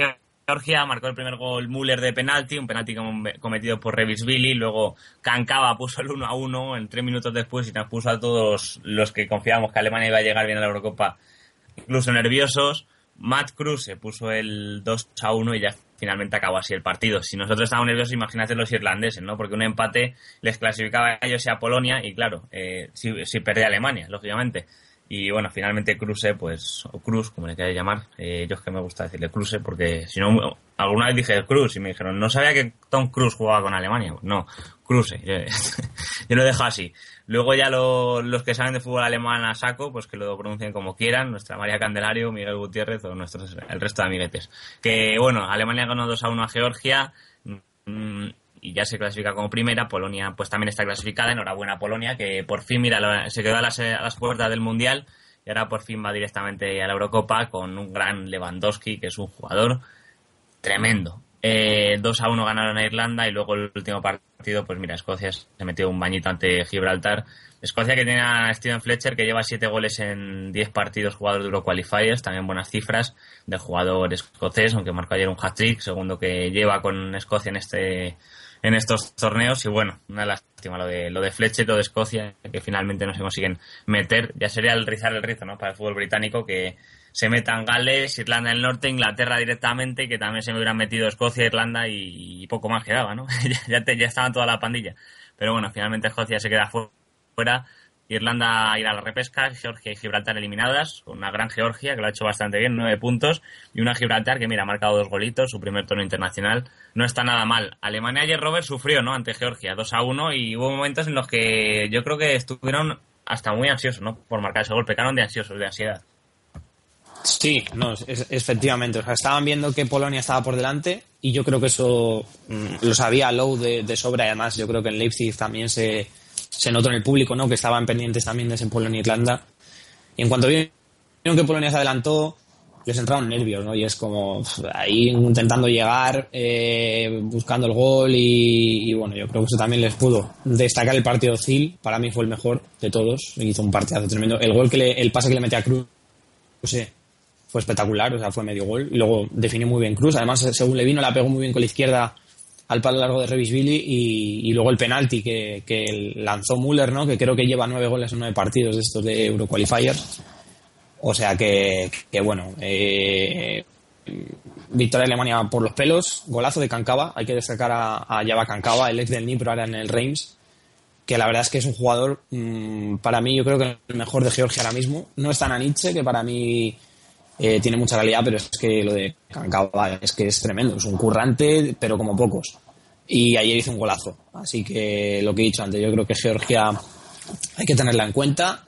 Georgia, marcó el primer gol Müller de penalti, un penalti com- cometido por Revisvili, luego Kankava puso el 1 a 1 en tres minutos después y nos puso a todos los que confiábamos que Alemania iba a llegar bien a la Eurocopa incluso nerviosos. Matt Cruz se puso el 2 a 1 y ya finalmente acabó así el partido. Si nosotros estábamos nerviosos, imagínate los irlandeses, ¿no? Porque un empate les clasificaba a ellos y a Polonia y claro, eh, si, si perdía Alemania, lógicamente. Y bueno, finalmente Kruse, pues, o Cruz, como le queráis llamar, eh, yo es que me gusta decirle Kruse porque si no, alguna vez dije Cruz y me dijeron, no sabía que Tom Cruise jugaba con Alemania. No, Kruse, yo, yo lo dejo así. Luego ya lo- los que saben de fútbol alemán a saco, pues que lo pronuncien como quieran, nuestra María Candelario, Miguel Gutiérrez o nuestros, el resto de amiguetes. Que bueno, Alemania ganó 2 a 1 a Georgia, mm, y ya se clasifica como primera. Polonia, pues también está clasificada. Enhorabuena, Polonia, que por fin, mira, se quedó a las, a las puertas del Mundial y ahora por fin va directamente a la Eurocopa con un gran Lewandowski, que es un jugador tremendo. Eh, 2 a 1 ganaron a Irlanda y luego el último partido, pues mira, Escocia se metió un bañito ante Gibraltar. Escocia que tiene a Steven Fletcher que lleva 7 goles en 10 partidos jugados de Euroqualifiers, también buenas cifras del jugador escocés, aunque marcó ayer un hat-trick, segundo que lleva con Escocia en este en estos torneos y bueno, una lástima lo de lo de Fletcher, lo de Escocia, que finalmente no se consiguen meter. Ya sería el rizar el rizo, ¿no? Para el fútbol británico que se metan Gales, Irlanda del Norte, Inglaterra directamente, que también se me hubieran metido Escocia, Irlanda y, poco más quedaba, ¿no? ya, te- ya estaban toda la pandilla. Pero bueno, finalmente Escocia se queda fu- fuera Irlanda irá a la repesca, Georgia y Gibraltar eliminadas, con una gran Georgia que lo ha hecho bastante bien, nueve puntos, y una Gibraltar que, mira, ha marcado dos golitos, su primer torneo internacional, no está nada mal. Alemania ayer, Robert, sufrió, ¿no?, ante Georgia, 2 a 1, y hubo momentos en los que yo creo que estuvieron hasta muy ansiosos, ¿no?, por marcar ese gol, pecaron de ansiosos, de ansiedad. Sí, no, es, efectivamente. O sea, estaban viendo que Polonia estaba por delante y yo creo que eso mm, lo sabía Lowe de, de sobra. Además, yo creo que en Leipzig también se, se notó en el público, ¿no? Que estaban pendientes también de ese Polonia-Irlanda. Y en cuanto vieron que Polonia se adelantó, les entraron nervios, ¿no? Y es como ahí intentando llegar, eh, buscando el gol y, bueno, yo creo que eso también les pudo destacar el partido Zil. Para mí fue el mejor de todos. Hizo un partidazo tremendo. El gol que le, el pase que le metía a Cruz, no sé, fue espectacular, o sea, fue medio gol. Y luego definió muy bien Cruz. Además, según le vino, la pegó muy bien con la izquierda al palo largo de Revisvili y, y luego el penalti que, que, lanzó Müller, ¿no? Que creo que lleva nueve goles en nueve partidos de estos de Euroqualifiers. O sea que, que bueno, eh, victoria de Alemania por los pelos, golazo de Kankava, hay que destacar a, a Java Kankava, el ex del Nipro ahora en el Reims, que la verdad es que es un jugador, mmm, para mí yo creo que el mejor de Georgia ahora mismo. No es tan Nietzsche, que para mí eh, tiene mucha calidad, pero es que lo de Kankava es que es tremendo, es un currante, pero como pocos. Y ayer hizo un golazo. Así que lo que he dicho antes, yo creo que Georgia hay que tenerla en cuenta.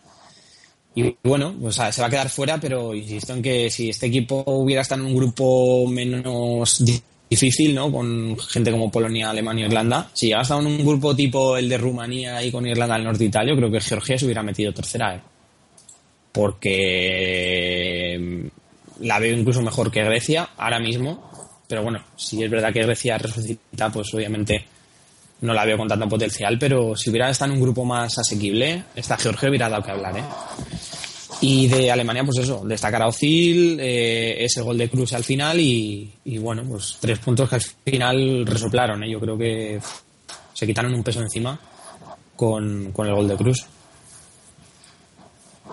Y bueno, pues se va a quedar fuera, pero insisto en que si este equipo hubiera estado en un grupo menos difícil, ¿no? Con gente como Polonia, Alemania, Irlanda. Si hubiera estado en un grupo tipo el de Rumanía y con Irlanda del Norte y Italia, yo creo que Georgia se hubiera metido tercera, ¿eh? Porque la veo incluso mejor que Grecia ahora mismo. Pero bueno, si es verdad que Grecia resucita, pues obviamente no la veo con tanto potencial. Pero si hubiera estado en un grupo más asequible, esta Georgia hubiera dado que hablar, ¿eh? Y de Alemania, pues eso, destacar a Ozil, eh, ese gol de Cruz al final y, y, bueno, pues tres puntos que al final resoplaron. ¿eh? Yo creo que se quitaron un peso encima con, con el gol de Cruz.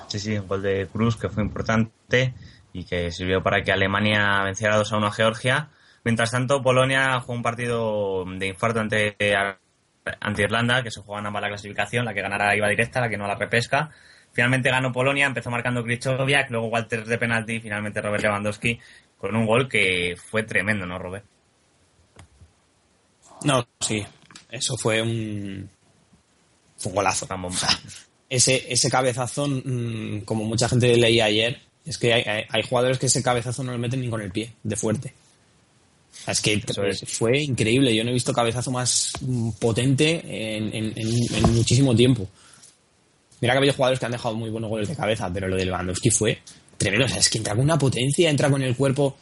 Sí, sí, un gol de Cruz que fue importante y que sirvió para que Alemania venciera 2 a 1 a Georgia. Mientras tanto, Polonia jugó un partido de infarto ante, ante Irlanda, que se jugaba ambas la clasificación, la que ganara iba directa, la que no la repesca. Finalmente ganó Polonia, empezó marcando Krychowiak, luego Walter de penalti y finalmente Robert Lewandowski con un gol que fue tremendo, ¿no, Robert? No, sí, eso fue un, fue un golazo. Ese, ese cabezazo, mm, como mucha gente leía ayer, es que hay, hay, jugadores que ese cabezazo no lo meten ni con el pie, de fuerte. Es que es. fue increíble. Yo no he visto cabezazo más potente en, en, en, muchísimo tiempo. Mira que ha habido jugadores que han dejado muy buenos goles de cabeza, pero lo de Lewandowski fue tremendo. O sea, es que entra con una potencia, entra con el cuerpo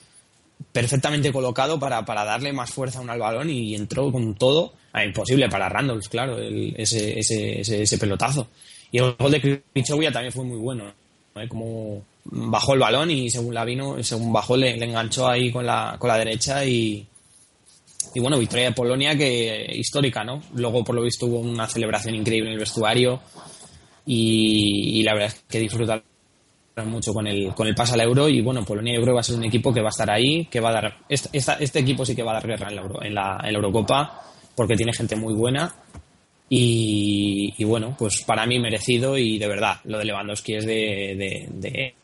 perfectamente colocado para, para darle más fuerza aún al balón y entró con todo. Ah, imposible para Randolph, claro, el, ese, ese, ese, ese, pelotazo. Y el gol de Krichovia también fue muy bueno. ¿eh? Como bajó el balón y según la vino, según bajó le, enganchó ahí con la, con la derecha y, y bueno, victoria de Polonia que histórica, ¿no? Luego por lo visto hubo una celebración increíble en el vestuario y, la verdad es que disfrutaron mucho con el, con el paso al euro y bueno, Polonia yo creo que va a ser un equipo que va a estar ahí, que va a dar, este, este equipo sí que va a dar guerra en la, Euro, en la, en la Eurocopa porque tiene gente muy buena y, bueno, pues para mí merecido y de verdad, lo de Lewandowski es de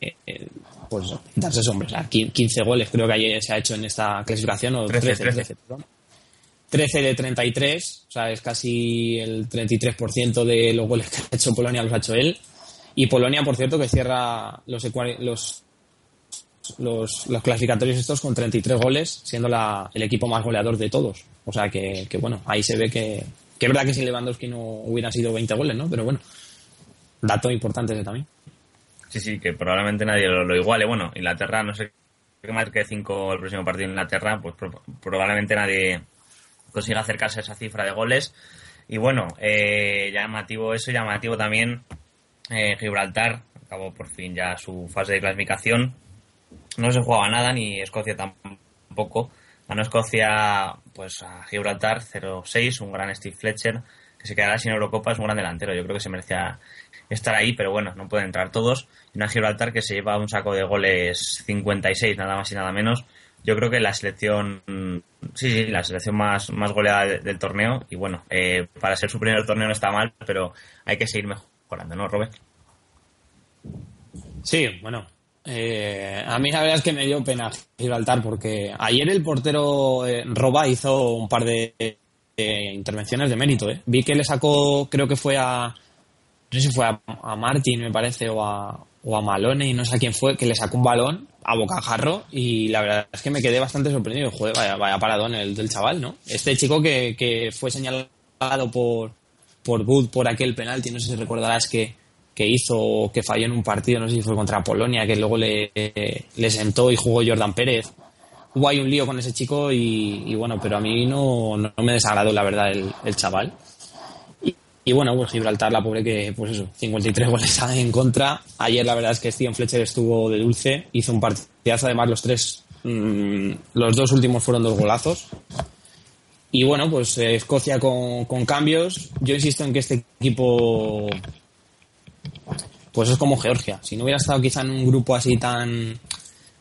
eh, pues darse sombras. 15 goles creo que ayer se ha hecho en esta clasificación, o 13, 13, 13, 13, 13 de 33, o sea, es casi el 33% de los goles que ha hecho Polonia los ha hecho él. Y Polonia, por cierto, que cierra los, los, los, los clasificatorios estos con 33 goles, siendo la, el equipo más goleador de todos. O sea que, que bueno, ahí se ve que, que es verdad que sin Lewandowski no hubiera sido 20 goles, ¿no? Pero bueno, dato importante ese también. Sí, sí, que probablemente nadie lo, iguale. Bueno, Inglaterra, no sé qué que 5 el próximo partido de Inglaterra, pues pro, probablemente nadie consiga acercarse a esa cifra de goles. Y bueno, eh, llamativo eso, llamativo también eh, Gibraltar, acabó por fin ya su fase de clasificación. No se jugaba nada, ni Escocia tampoco. Ganó Escocia pues a Gibraltar 0-6, un gran Steve Fletcher, que se quedará sin Eurocopa, es un gran delantero. Yo creo que se merecía estar ahí, pero bueno, no pueden entrar todos. Y una Gibraltar que se lleva un saco de goles 56, nada más y nada menos. Yo creo que la selección, sí, sí, la selección más, más goleada del, torneo. Y bueno, eh, para ser su primer torneo no está mal, pero hay que seguir mejorando, ¿no, Robert? Sí, bueno. Eh, a mí la verdad es que me dio pena Gibraltar porque ayer el portero eh, Roba hizo un par de intervenciones de mérito. Vi que le sacó, creo que fue a, no sé si fue a, a Martin, me parece, o a, o a Malone, y no sé a quién fue, que le sacó un balón a bocajarro y la verdad es que me quedé bastante sorprendido. Joder, vaya, vaya paradón el del chaval, ¿no? Este chico que, que fue señalado por, por Bud por aquel penalti, no sé si recordarás que, hizo o que falló en un partido, no sé si fue contra Polonia, que luego le, le sentó y jugó Jordan Pérez. Hubo ahí un lío con ese chico y, y bueno, pero a mí no, no me desagradó la verdad el, el chaval. Y, bueno, pues Gibraltar, la pobre que, pues eso, 53 goles en contra. Ayer la verdad es que Steven Fletcher estuvo de dulce, hizo un partidazo, además los tres, mmm, los dos últimos fueron dos golazos. Y bueno, pues eh, Escocia con, con, cambios. Yo insisto en que este equipo, pues es como Georgia. Si no hubiera estado quizá en un grupo así tan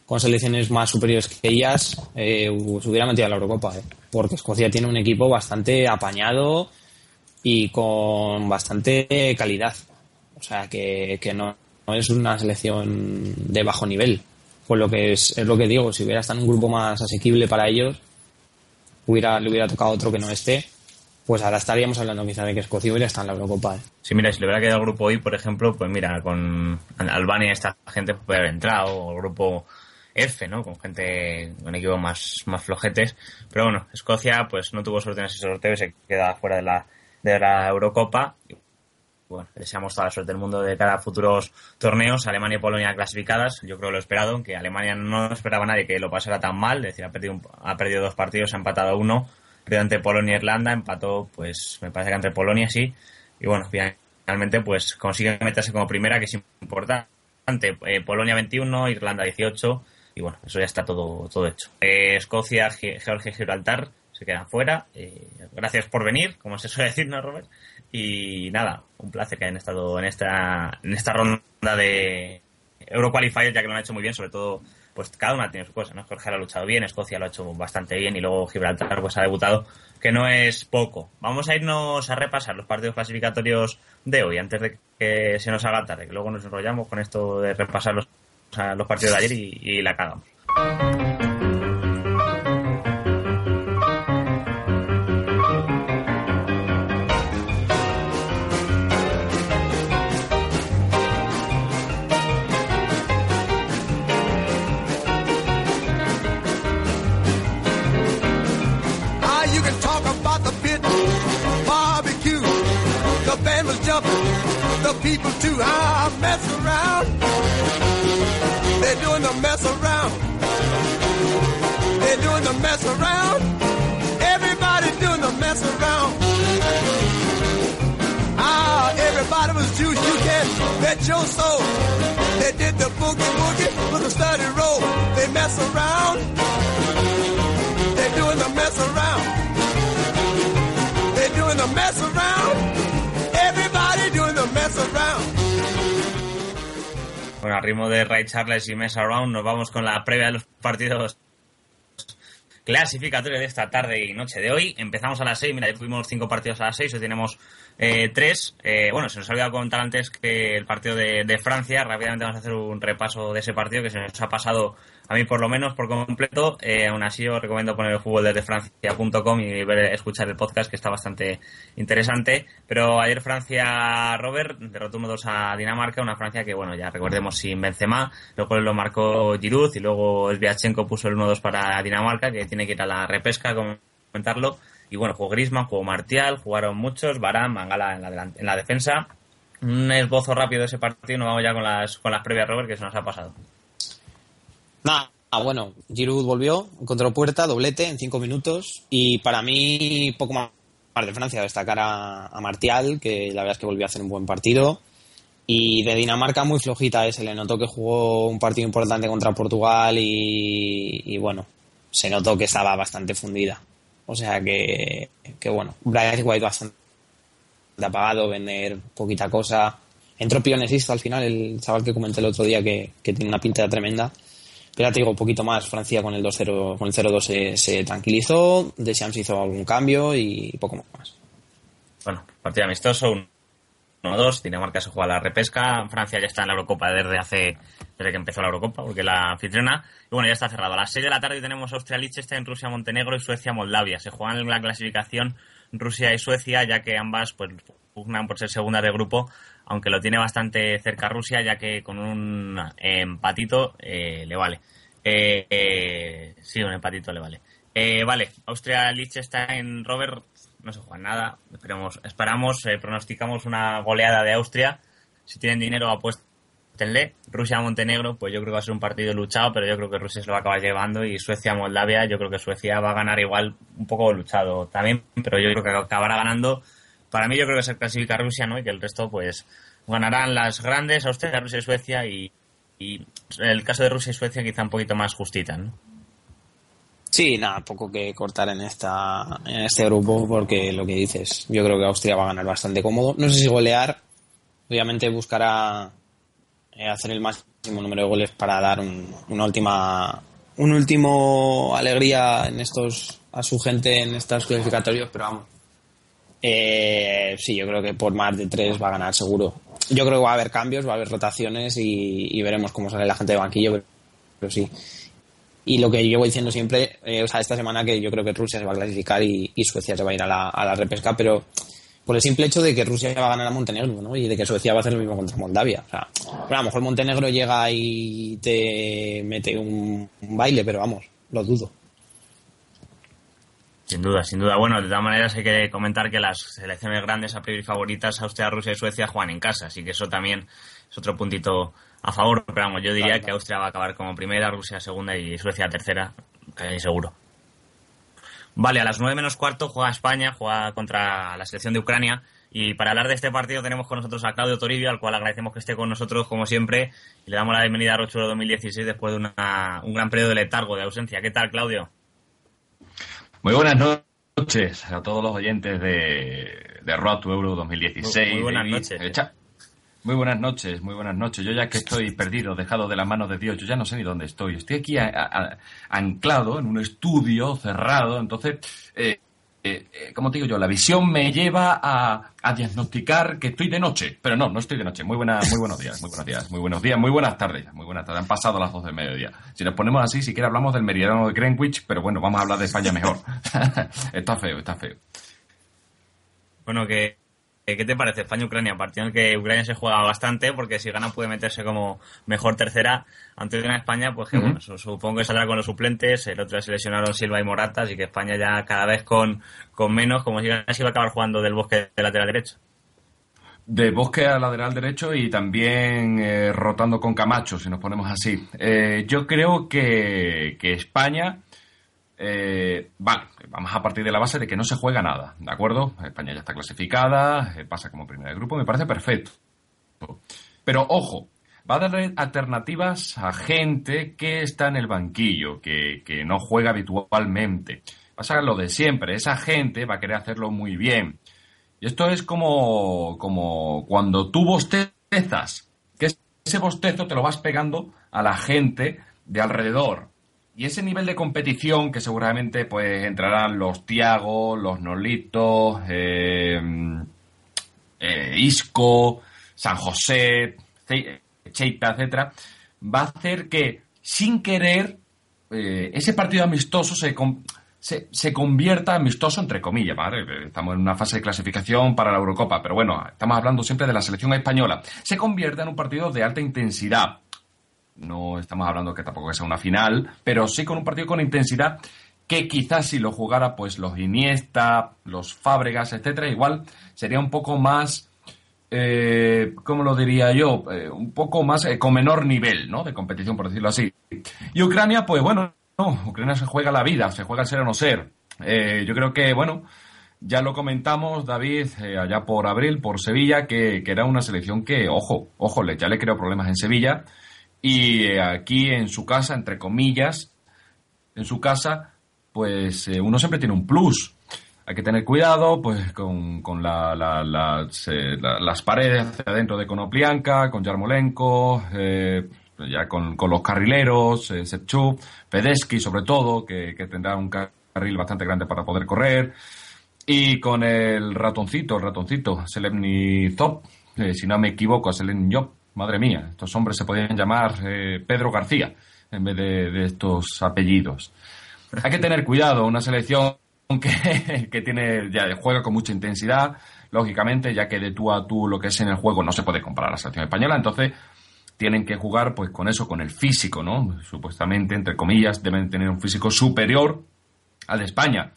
con selecciones más superiores que ellas, eh, se hubiera metido a la Eurocopa. Eh. Porque Escocia tiene un equipo bastante apañado y con bastante calidad. O sea, que, que no, es una selección de bajo nivel. Pues lo que es, es lo que digo, si hubiera estado en un grupo más asequible para ellos, hubiera, le hubiera tocado otro que no esté, pues ahora estaríamos hablando quizá de que Escocia hubiera estado en la Eurocopa. ¿eh? Sí, mira, si le hubiera quedado el grupo hoy, por ejemplo, pues mira, con Albania esta gente puede haber entrado, o el grupo F, ¿no? Con gente, con equipos más, más flojetes. Pero bueno, Escocia pues no tuvo suerte en ese sorteo y se queda fuera de la, de la Eurocopa. Bueno, deseamos toda la suerte del mundo de cada futuros torneos. Alemania y Polonia clasificadas. Yo creo lo esperado, aunque Alemania no esperaba nadie que lo pasara tan mal. Es decir, ha perdido, un, ha perdido dos partidos, ha empatado uno. Perdido ante Polonia e Irlanda, empató, pues me parece que entre Polonia sí. Y bueno, finalmente pues consigue meterse como primera, que es importante. Eh, Polonia 21, Irlanda 18 y bueno, eso ya está todo, todo hecho. Eh, Escocia, Georgia y Gibraltar se quedan fuera. Eh, gracias por venir, como se suele decir, ¿no, Robert? Y nada, un placer que hayan estado en esta, en esta ronda de Euroqualifier, ya que lo han hecho muy bien, sobre todo, pues cada una tiene su cosa, ¿no? Georgia lo ha luchado bien, Escocia lo ha hecho bastante bien y luego Gibraltar pues ha debutado, que no es poco. Vamos a irnos a repasar los partidos clasificatorios de hoy, antes de que se nos haga tarde, que luego nos enrollamos con esto de repasar los los partidos de ayer y, y la cagamos. Mess around. They're doing the mess around. They're doing the mess around. Everybody doing the mess around. Ah, everybody was juice. You can bet your soul. They did the boogie woogie with a study roll. They mess around. They're doing the mess around. They're doing the mess around. Everybody doing the mess around. Bueno, a ritmo de Ray Charles y Mess Around, nos vamos con la previa de los partidos clasificatorios de esta tarde y noche de hoy. Empezamos a las 6, mira, ya tuvimos cinco partidos a las 6, hoy tenemos eh, tres. Eh, bueno, se nos había contar antes que el partido de, de, Francia, rápidamente vamos a hacer un repaso de ese partido que se nos ha pasado a mí por lo menos por completo. Eh, aún así os recomiendo poner el fútbol desde francia.com y ver, escuchar el podcast que está bastante interesante. Pero ayer Francia, Robert, derrotó 1-2 a Dinamarca, una Francia que, bueno, ya recordemos sin Benzema, luego lo marcó Giroud y luego Sviatchenko puso el 1-2 para Dinamarca, que tiene que ir a la repesca, comentarlo. Y bueno, jugó Grisman, jugó Martial, jugaron muchos, Barán, Mangala en la, en la defensa. Un esbozo rápido de ese partido, nos vamos ya con las, con las previas, Robert, que se nos ha pasado. Nada, ah, bueno, Giroud volvió, encontró puerta, doblete en cinco minutos y para mí poco más de Francia destacar a, Martial, que la verdad es que volvió a hacer un buen partido. Y de Dinamarca muy flojita, ¿eh? se le notó que jugó un partido importante contra Portugal y bueno, se notó que estaba bastante fundida. O sea que, que bueno, Brian White bastante apagado, vender poquita cosa. Entró Pionesisto al final, el chaval que comenté el otro día que, que tiene una pinta tremenda. Pero ya te digo, poquito más. Francia con el 2-0, con el 0-2 se, se, tranquilizó. Deschamps hizo algún cambio y poco más. Bueno, partido amistoso, 1-2, Dinamarca se juega la repesca, Francia ya está en la Eurocopa desde hace desde que empezó la Eurocopa, porque la anfitriona, y bueno, ya está cerrado. A las 6 de la tarde tenemos Austria-Liechtenstein, Rusia-Montenegro y Suecia-Moldavia. Se juegan la clasificación Rusia y Suecia, ya que ambas pues pugnan por ser segundas de grupo, aunque lo tiene bastante cerca Rusia, ya que con un empatito eh, le vale. Eh, eh, sí, un empatito le vale. Eh, vale, Austria-Liechtenstein, Robert, no se juega nada. Esperemos, esperamos, eh, pronosticamos una goleada de Austria. Si tienen dinero, apuéstenle. Rusia-Montenegro, pues yo creo que va a ser un partido luchado, pero yo creo que Rusia se lo va a acabar llevando. Y Suecia-Moldavia, yo creo que Suecia va a ganar igual, un poco luchado también, pero yo creo que acabará ganando. Para mí, yo creo que se clasifica Rusia, ¿no? Y que el resto, pues, ganarán las grandes, Austria, Rusia y Suecia. Y, y el caso de Rusia y Suecia, quizá un poquito más justita, ¿no? Sí, nada, poco que cortar en esta en este grupo porque lo que dices, yo creo que Austria va a ganar bastante cómodo. No sé si golear, obviamente buscará eh, hacer el máximo número de goles para dar un- una última un último alegría en estos a su gente en estos clasificatorios, pero vamos. Eh, sí, yo creo que por más de tres va a ganar seguro. Yo creo que va a haber cambios, va a haber rotaciones y, veremos cómo sale la gente de banquillo, pero, pero sí. Y lo que yo voy diciendo siempre, eh, o sea, esta semana que yo creo que Rusia se va a clasificar y, y Suecia se va a ir a la, a la repesca, pero por el simple hecho de que Rusia va a ganar a Montenegro, ¿no? Y de que Suecia va a hacer lo mismo contra Moldavia. O sea, bueno, a lo mejor Montenegro llega y te mete un, un baile, pero vamos, lo dudo. Sin duda, sin duda. Bueno, de todas maneras hay que comentar que las selecciones grandes a priori favoritas, Austria, Rusia y Suecia, juegan en casa, así que eso también es otro puntito a favor. Pero vamos, yo diría Claro, que Austria va a acabar como primera, Rusia segunda y Suecia tercera, casi seguro. Vale, a las nueve menos cuarto juega España, juega contra la selección de Ucrania. Y para hablar de este partido tenemos con nosotros a Claudio Toribio, al cual agradecemos que esté con nosotros como siempre. Y le damos la bienvenida a Rochuelo 2016 después de una- un gran periodo de letargo, de ausencia. ¿Qué tal, Claudio? Muy buenas noches a todos los oyentes de, de Road to Euro 2016. Muy- muy buenas David. noches. Echa- Muy buenas noches, muy buenas noches. Yo ya que estoy perdido, dejado de la mano de Dios, yo ya no sé ni dónde estoy. Estoy aquí anclado en un estudio cerrado, entonces, eh, eh, eh, como te digo yo, la visión me lleva a, a diagnosticar que estoy de noche, pero no, no estoy de noche. Muy, buena, muy buenos días, muy buenos días, muy buenos días, muy buenas tardes, muy buenas tardes. Han pasado las dos del mediodía. Si nos ponemos así, siquiera hablamos del meridiano de Greenwich, pero bueno, vamos a hablar de España mejor. está feo, está feo. Bueno, ¿qué, ¿qué te parece España-Ucrania? Partido en el que Ucrania se juega bastante, porque si gana puede meterse como mejor tercera ante una España, pues que bueno, su- supongo que saldrá con los suplentes, el otro día se lesionaron Silva y Morata, así que España ya cada vez con, con menos, como si se iba a acabar jugando del bosque de lateral derecho. De Bosque a lateral derecho y también eh, rotando con Camacho, si nos ponemos así. Eh, yo creo que, que España, eh, vale, vamos a partir de la base de que no se juega nada, ¿de acuerdo? España ya está clasificada, eh, pasa como primera de grupo, me parece perfecto. Pero ojo, va a dar alternativas a gente que está en el banquillo, que, que no juega habitualmente. Pasa lo de siempre, esa gente va a querer hacerlo muy bien. Y esto es como, como cuando tú bostezas, que ese bostezo te lo vas pegando a la gente de alrededor. Y ese nivel de competición que seguramente pues entrarán los Tiago, los Nolitos, eh, eh, Isco, San José, Cheita, etcétera, va a hacer que sin querer eh, ese partido amistoso se, se, se convierta amistoso entre comillas, ¿vale? Estamos en una fase de clasificación para la Eurocopa, pero bueno, estamos hablando siempre de la selección española. Se convierta en un partido de alta intensidad. No estamos hablando que tampoco sea una final, pero sí con un partido con intensidad que quizás si lo jugara pues los Iniesta, los Fábregas, etcétera, igual sería un poco más eh, ¿cómo lo diría yo? Eh, un poco más eh, con menor nivel, ¿no? De competición, por decirlo así. Y Ucrania, pues bueno, no, Ucrania se juega la vida, se juega el ser o no ser. Eh, yo creo que, bueno, ya lo comentamos, David, allá por abril, por Sevilla, que, que era una selección que, ojo, ojo, ya le creó problemas en Sevilla. Y eh, aquí en su casa, entre comillas, en su casa, pues eh, uno siempre tiene un plus. Hay que tener cuidado pues con, con la- la- la- las paredes hacia adentro de Konoplianka, con Yarmolenko, eh, ya con, con los carrileros, eh, Sepchuk, Pedesky sobre todo, que, que tendrá un carril bastante grande para poder correr. Y con el ratoncito, el ratoncito, Selemnizov, eh, si no me equivoco, Job. Madre mía, estos hombres se podían llamar eh, Pedro García en vez de, de estos apellidos. Hay que tener cuidado, una selección que, que tiene, ya juega con mucha intensidad, lógicamente, ya que de tú a tú lo que es en el juego no se puede comparar a la selección española, entonces tienen que jugar pues con eso, con el físico, ¿no? Supuestamente, entre comillas, deben tener un físico superior al de España.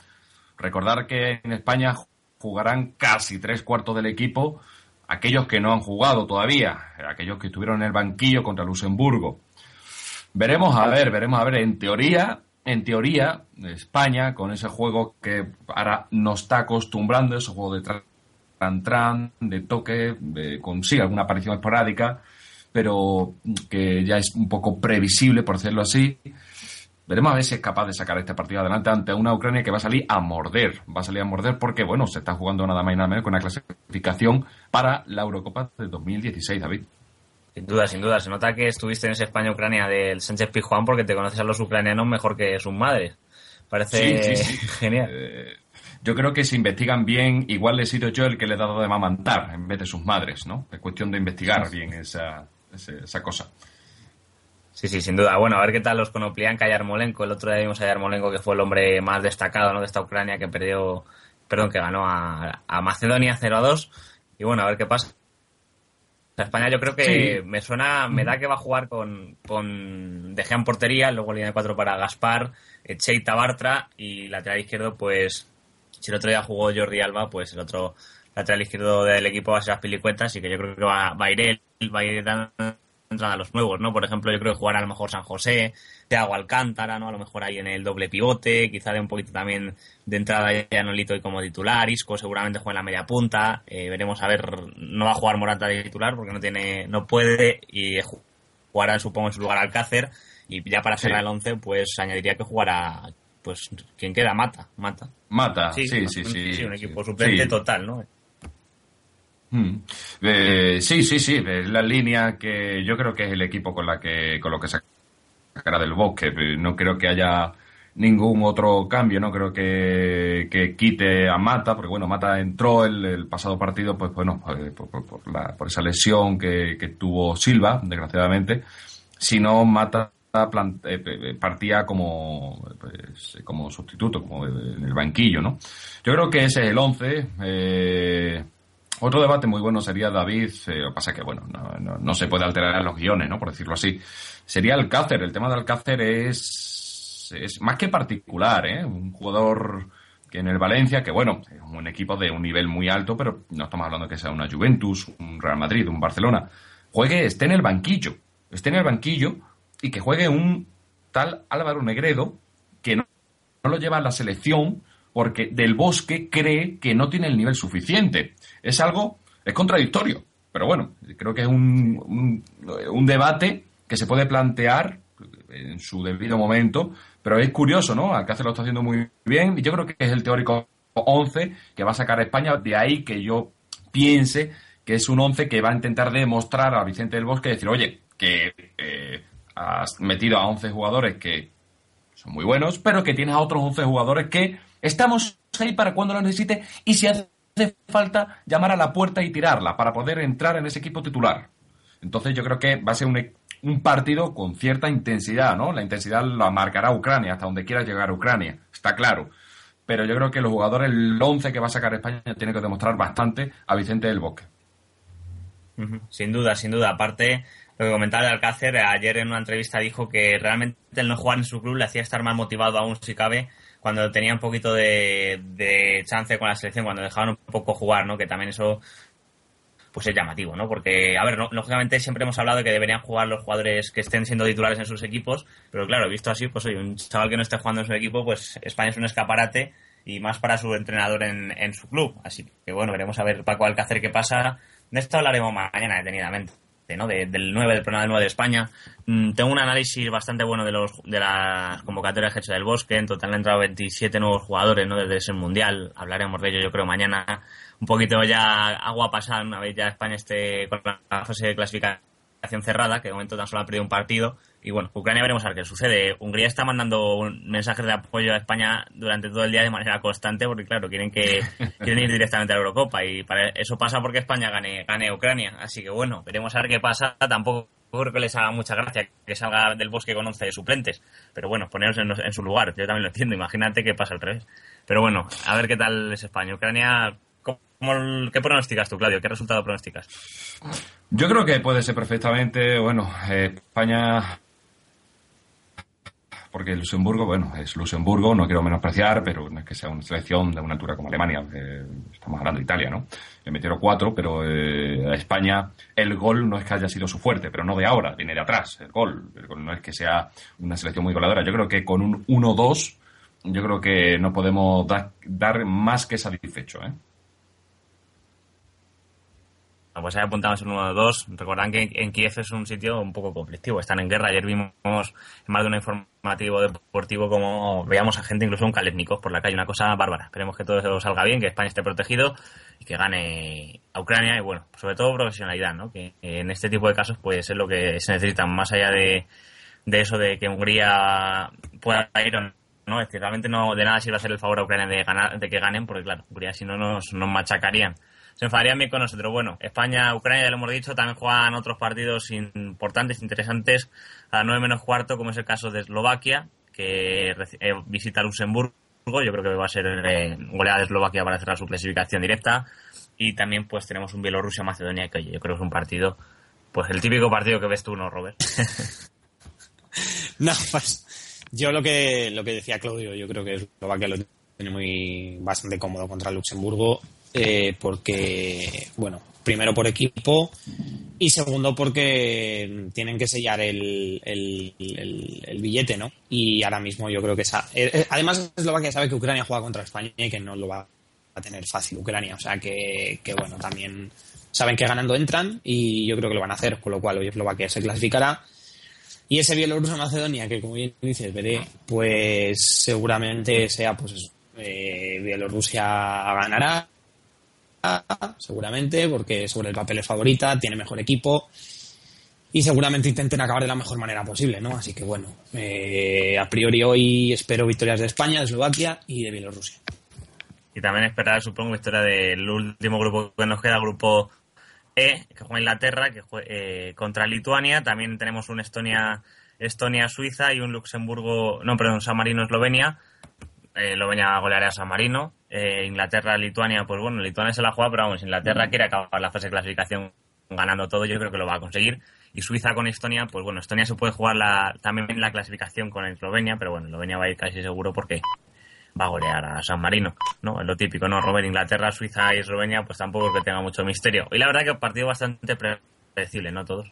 Recordar que en España jugarán casi tres cuartos del equipo aquellos que no han jugado todavía, aquellos que estuvieron en el banquillo contra Luxemburgo. Veremos a ver, veremos a ver. En teoría, en teoría, España, con ese juego que ahora nos está acostumbrando, ese juego de tran-tran, de toque, de, con sí, alguna aparición esporádica, pero que ya es un poco previsible, por decirlo así. Veremos a ver si es capaz de sacar este partido adelante ante una Ucrania que va a salir a morder. Va a salir a morder porque, bueno, se está jugando nada más y nada menos con una clasificación para la Eurocopa de 2016, David. Sin duda, sin duda. Se nota que estuviste en esa España-Ucrania del Sánchez Pijuán porque te conoces a los ucranianos mejor que sus madres. Parece Sí, sí, sí. genial. Eh, yo creo que si investigan bien, igual he sido yo el que le he dado de mamantar en vez de sus madres, ¿no? Es cuestión de investigar bien esa, ese- esa cosa. Sí, sí, sin duda. Bueno, a ver qué tal los Konoplianka y Yarmolenko. El otro día vimos a Yarmolenko, que fue el hombre más destacado ¿no? de esta Ucrania, que perdió, perdón, que ganó a, a Macedonia 0 a 2. Y bueno, a ver qué pasa. A España yo creo que Sí. me suena, me da que va a jugar con, con en portería, luego línea de cuatro para Gaspar, Cheita Bartra y lateral izquierdo, pues, si el otro día jugó Jordi Alba, pues el otro lateral izquierdo del equipo va a ser Aspilicueta, así que yo creo que va, va a ir él, va a ir dando entrada a los nuevos, ¿no? Por ejemplo, yo creo que jugará a lo mejor San José, Thiago Alcántara, ¿no? A lo mejor ahí en el doble pivote, quizá de un poquito también de entrada ya Nolito y como titular, Isco seguramente juega en la media punta, eh, veremos a ver, no va a jugar Morata de titular porque no tiene, no puede y ju- jugará supongo en su lugar Alcácer y ya para Sí. cerrar el 11 pues añadiría que jugará pues ¿quién queda? Mata, Mata. Mata, sí, sí, sí. un, un sí, equipo suplente sí. total, ¿no? Mm. Eh, sí, sí, sí, es la línea que yo creo que es el equipo con la que con lo que sacará del bosque. No creo que haya ningún otro cambio, no creo que, quite a Mata, porque bueno, Mata entró el, el pasado partido, pues bueno, eh, por, la- por esa lesión que, tuvo Silva, desgraciadamente. Si no, Mata eh, eh, partía como, pues, como sustituto, como en el banquillo, ¿no? Yo creo que ese es el 11. Eh, otro debate muy bueno sería David, eh, lo que pasa que, bueno, no, no- se puede alterar los guiones, ¿no? Por decirlo así. Sería Alcácer. El tema de Alcácer es, es más que particular, ¿eh? Un jugador que en el Valencia, que bueno, es un equipo de un nivel muy alto, pero no estamos hablando que sea una Juventus, un Real Madrid, un Barcelona. Juegue, esté en el banquillo, esté en el banquillo y que juegue un tal Álvaro Negredo que no, no lo lleva a la selección porque Del Bosque cree que no tiene el nivel suficiente. Es algo, es contradictorio, pero bueno, creo que es un, un, debate que se puede plantear en su debido momento, pero es curioso, ¿no? Alcácer lo está haciendo muy bien y yo creo que es el teórico 11 que va a sacar a España, de ahí que yo piense que es un 11 que va a intentar demostrar a Vicente del Bosque, decir, oye, que eh, has metido a 11 jugadores que son muy buenos, pero que tienes a otros 11 jugadores que estamos ahí para cuando lo necesite y si hace falta llamar a la puerta y tirarla para poder entrar en ese equipo titular. Entonces yo creo que va a ser un, e- un partido con cierta intensidad, ¿no? La intensidad la marcará Ucrania, hasta donde quiera llegar Ucrania, está claro. Pero yo creo que los jugadores, el 11 que va a sacar España, tiene que demostrar bastante a Vicente del Bosque. Sin duda, sin duda. Aparte, lo que comentaba de Alcácer, ayer en una entrevista dijo que realmente el no jugar en su club le hacía estar más motivado aún, si cabe, cuando tenía un poquito de, chance con la selección, cuando dejaban un poco jugar, ¿no? Que también eso pues es llamativo, ¿no? Porque, a ver, no- lógicamente siempre hemos hablado de que deberían jugar los jugadores que estén siendo titulares en sus equipos, pero claro, visto así, pues oye, un chaval que no esté jugando en su equipo, pues España es un escaparate y más para su entrenador en, en su club. Así que bueno, veremos a ver Paco Alcácer qué pasa. De esto hablaremos mañana detenidamente. ¿No? De- del 9, del programa del 9 de España. Mm, tengo un análisis bastante bueno de los de las convocatorias que del Bosque. En total han entrado 27 nuevos jugadores ¿no? desde ese mundial. Hablaremos de ello, yo creo, mañana. Un poquito ya agua pasada, una vez ya España esté con la fase de clasificación cerrada, que de momento tan solo ha perdido un partido. Y bueno, Ucrania veremos a ver qué sucede. Hungría está mandando un mensajes de apoyo a España durante todo el día de manera constante porque, claro, quieren que quieren ir directamente a la Eurocopa y para eso pasa porque España gane, gane Ucrania. Así que bueno, veremos a ver qué pasa. Tampoco creo que les haga mucha gracia que salga del bosque con 11 suplentes. Pero bueno, poneros en, en su lugar. Yo también lo entiendo. Imagínate que pasa al revés. Pero bueno, a ver qué tal es España. Ucrania, ¿cómo- ¿qué pronosticas tú, Claudio? ¿Qué resultado pronosticas? Yo creo que puede ser perfectamente, bueno, eh, España, porque Luxemburgo, bueno, es Luxemburgo, no quiero menospreciar, pero no es que sea una selección de una altura como Alemania, estamos hablando de Italia, ¿no? Le metieron cuatro, pero eh, a España el gol no es que haya sido su fuerte, pero no de ahora, viene de atrás, el gol. El gol no es que sea una selección muy goleadora. Yo creo que con un 1-2, yo creo que no podemos dar, dar más que satisfecho, ¿eh? Pues ahí apuntamos en 1-2. Recordad que en Kiev es un sitio un poco conflictivo. Están en guerra. Ayer vimos más de un informativo deportivo como veíamos a gente incluso un Kalashnikov por la calle. Una cosa bárbara. Esperemos que todo eso salga bien, que España esté protegido y que gane a Ucrania. Y bueno, sobre todo profesionalidad, ¿no? Que en este tipo de casos pues es lo que se necesita. Más allá de, de eso de que Hungría pueda ir o no. No, es que realmente no de nada sirve hacer el favor a Ucrania de ganar, de que ganen, porque claro, Hungría si no nos, nos machacarían se enfadarían bien con nosotros. Bueno, España, Ucrania, ya lo hemos dicho, también juegan otros partidos importantes, interesantes, a las 9 menos cuarto, como es el caso de Eslovaquia, que eh, visita Luxemburgo. Yo creo que va a ser eh, goleada de Eslovaquia para cerrar su clasificación directa. Y también pues tenemos un Bielorrusia-Macedonia, que oye, yo creo que es un partido, pues el típico partido que ves tú, ¿no, Robert? No, pues yo lo que lo que decía Claudio, yo creo que Eslovaquia lo tiene muy bastante cómodo contra Luxemburgo eh, porque, bueno, primero por equipo y segundo porque tienen que sellar el, billete, ¿no? Y ahora mismo yo creo que esa... eh, eh, además Eslovaquia sabe que Ucrania juega contra España y que no lo va a tener fácil Ucrania, o sea que, que bueno, también saben que ganando entran y yo creo que lo van a hacer, con lo cual hoy Eslovaquia se clasificará y ese Bielorrusia-Macedonia, que como bien dices, veré, pues seguramente sea, pues eso, eh, Bielorrusia ganará, seguramente, porque sobre el papel es favorita, tiene mejor equipo y seguramente intenten acabar de la mejor manera posible, ¿no? Así que bueno, eh, a priori hoy espero victorias de España, de Eslovaquia y de Bielorrusia. Y también esperar, supongo, victoria del último grupo que nos queda, grupo E, que juega Inglaterra, que jue- eh, contra Lituania. También tenemos un Estonia, Estonia-Suiza y un Luxemburgo, no, perdón, San Marino-Eslovenia. Eh, Eslovenia goleará a San Marino. Eh, Inglaterra-Lituania, pues bueno, Lituania se la juega, pero vamos, Inglaterra quiere acabar la fase de clasificación ganando todo, yo creo que lo va a conseguir. Y Suiza con Estonia, pues bueno, Estonia se puede jugar la, también la clasificación con Eslovenia, pero bueno, Eslovenia va a ir casi seguro porque va a golear a San Marino, ¿no? Es lo típico, ¿no? Robert, Inglaterra, Suiza y Eslovenia, pues tampoco es que tenga mucho misterio. Y la verdad que un partido bastante predecible, ¿no? Todos.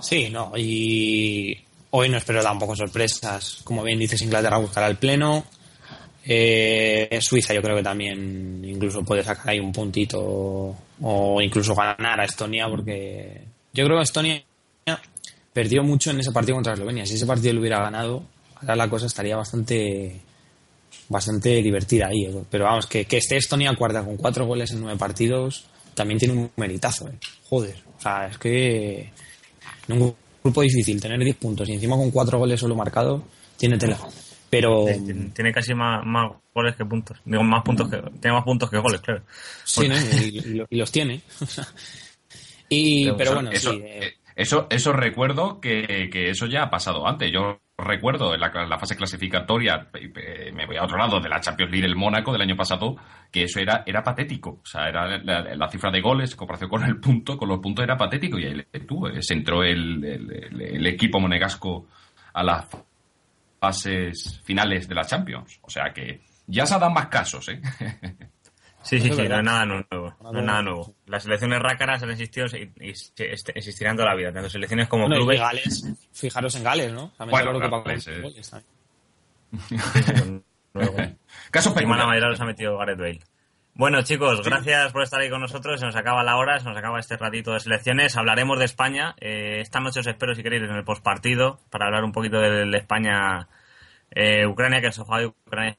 Sí, no, y hoy no espero tampoco sorpresas. Como bien dices, Inglaterra buscará el pleno. Eh, Suiza yo creo que también incluso puede sacar ahí un puntito o incluso ganar a Estonia porque yo creo que Estonia perdió mucho en ese partido contra Eslovenia. Si ese partido lo hubiera ganado, ahora la cosa estaría bastante bastante divertida ahí. ¿eh? Pero vamos, que, que esté Estonia cuarta con cuatro goles en nueve partidos también tiene un meritazo. ¿eh? Joder, o sea, es que un grupo difícil tener 10 puntos y encima con cuatro goles solo marcado, tiene tela. Pero Tiene, tiene casi más, más goles que puntos. Digo, más puntos que, tiene más puntos que goles, claro. sí, ¿no? y, y lo- y los tiene. y, Pero bueno, eso, sí. eh, eh, eso, eso recuerdo que, que eso ya ha pasado antes. Yo recuerdo en la, fase clasificatoria, eh, me voy a otro lado, de la Champions League el Mónaco del año pasado, que eso era, era patético. O sea, era la, cifra de goles, en comparación con el punto, con los puntos era patético. Y ahí eh, se entró el- el- el equipo monegasco a las fases finales de la Champions. O sea que ya se dan más casos, ¿eh? Sí, sí, sí, no es nada nuevo. No es nada nuevo. Las selecciones rácaras han existido y, este- existirán toda la vida, tanto selecciones como bueno, y clubes. Gales, fijaros en Gales, ¿no? También Bueno, lo que eh. mala manera los ha metido Gareth Bale. Bueno, chicos, gracias por estar ahí con nosotros. Se nos acaba la hora, se nos acaba este ratito de selecciones. Hablaremos de España. Eh, esta noche os espero, si queréis, en el postpartido para hablar un poquito del de España-Ucrania, que se juega de Ucrania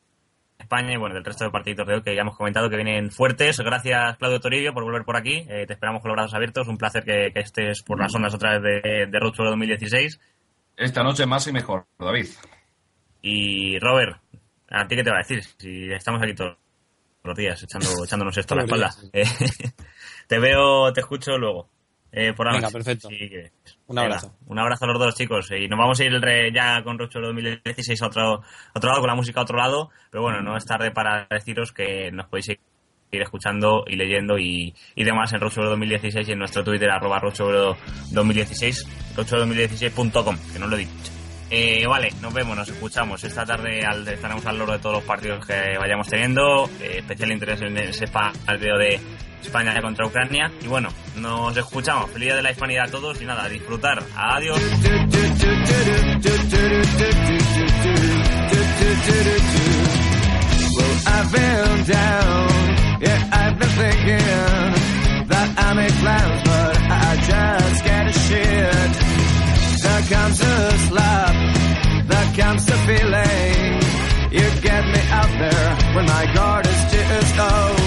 España y bueno, del resto de partidos de hoy que ya hemos comentado que vienen fuertes. Gracias, Claudio Toribio, por volver por aquí. Eh, te esperamos con los brazos abiertos. Un placer que, que estés por las ondas otra vez de, de Road 2016. Esta noche más y mejor, David. Y Robert, ¿a ti qué te va a decir? Si estamos aquí todos los días echando, echándonos esto a la espalda. Eh, te veo, te escucho luego. Eh, por Venga, perfecto. Que- Un venga, abrazo. un abrazo a los dos, chicos. Y nos vamos a ir ya con Rocho 2016 a otro, a otro lado, con la música a otro lado. Pero bueno, no es tarde para deciros que nos podéis ir escuchando y leyendo y, y demás en Rocho 2016 y en nuestro Twitter, arroba Rocho 2016, rocho2016.com, que no lo he dicho. Eh, vale, nos vemos, nos escuchamos. Esta tarde estaremos al loro de todos los partidos que vayamos teniendo. eh, especial interés en ese partido de España contra Ucrania. Y bueno, nos escuchamos. Feliz día de la hispanidad a todos y nada, a disfrutar. Adiós. There comes a slap, there comes a feeling. You get me out there when my guard is just low.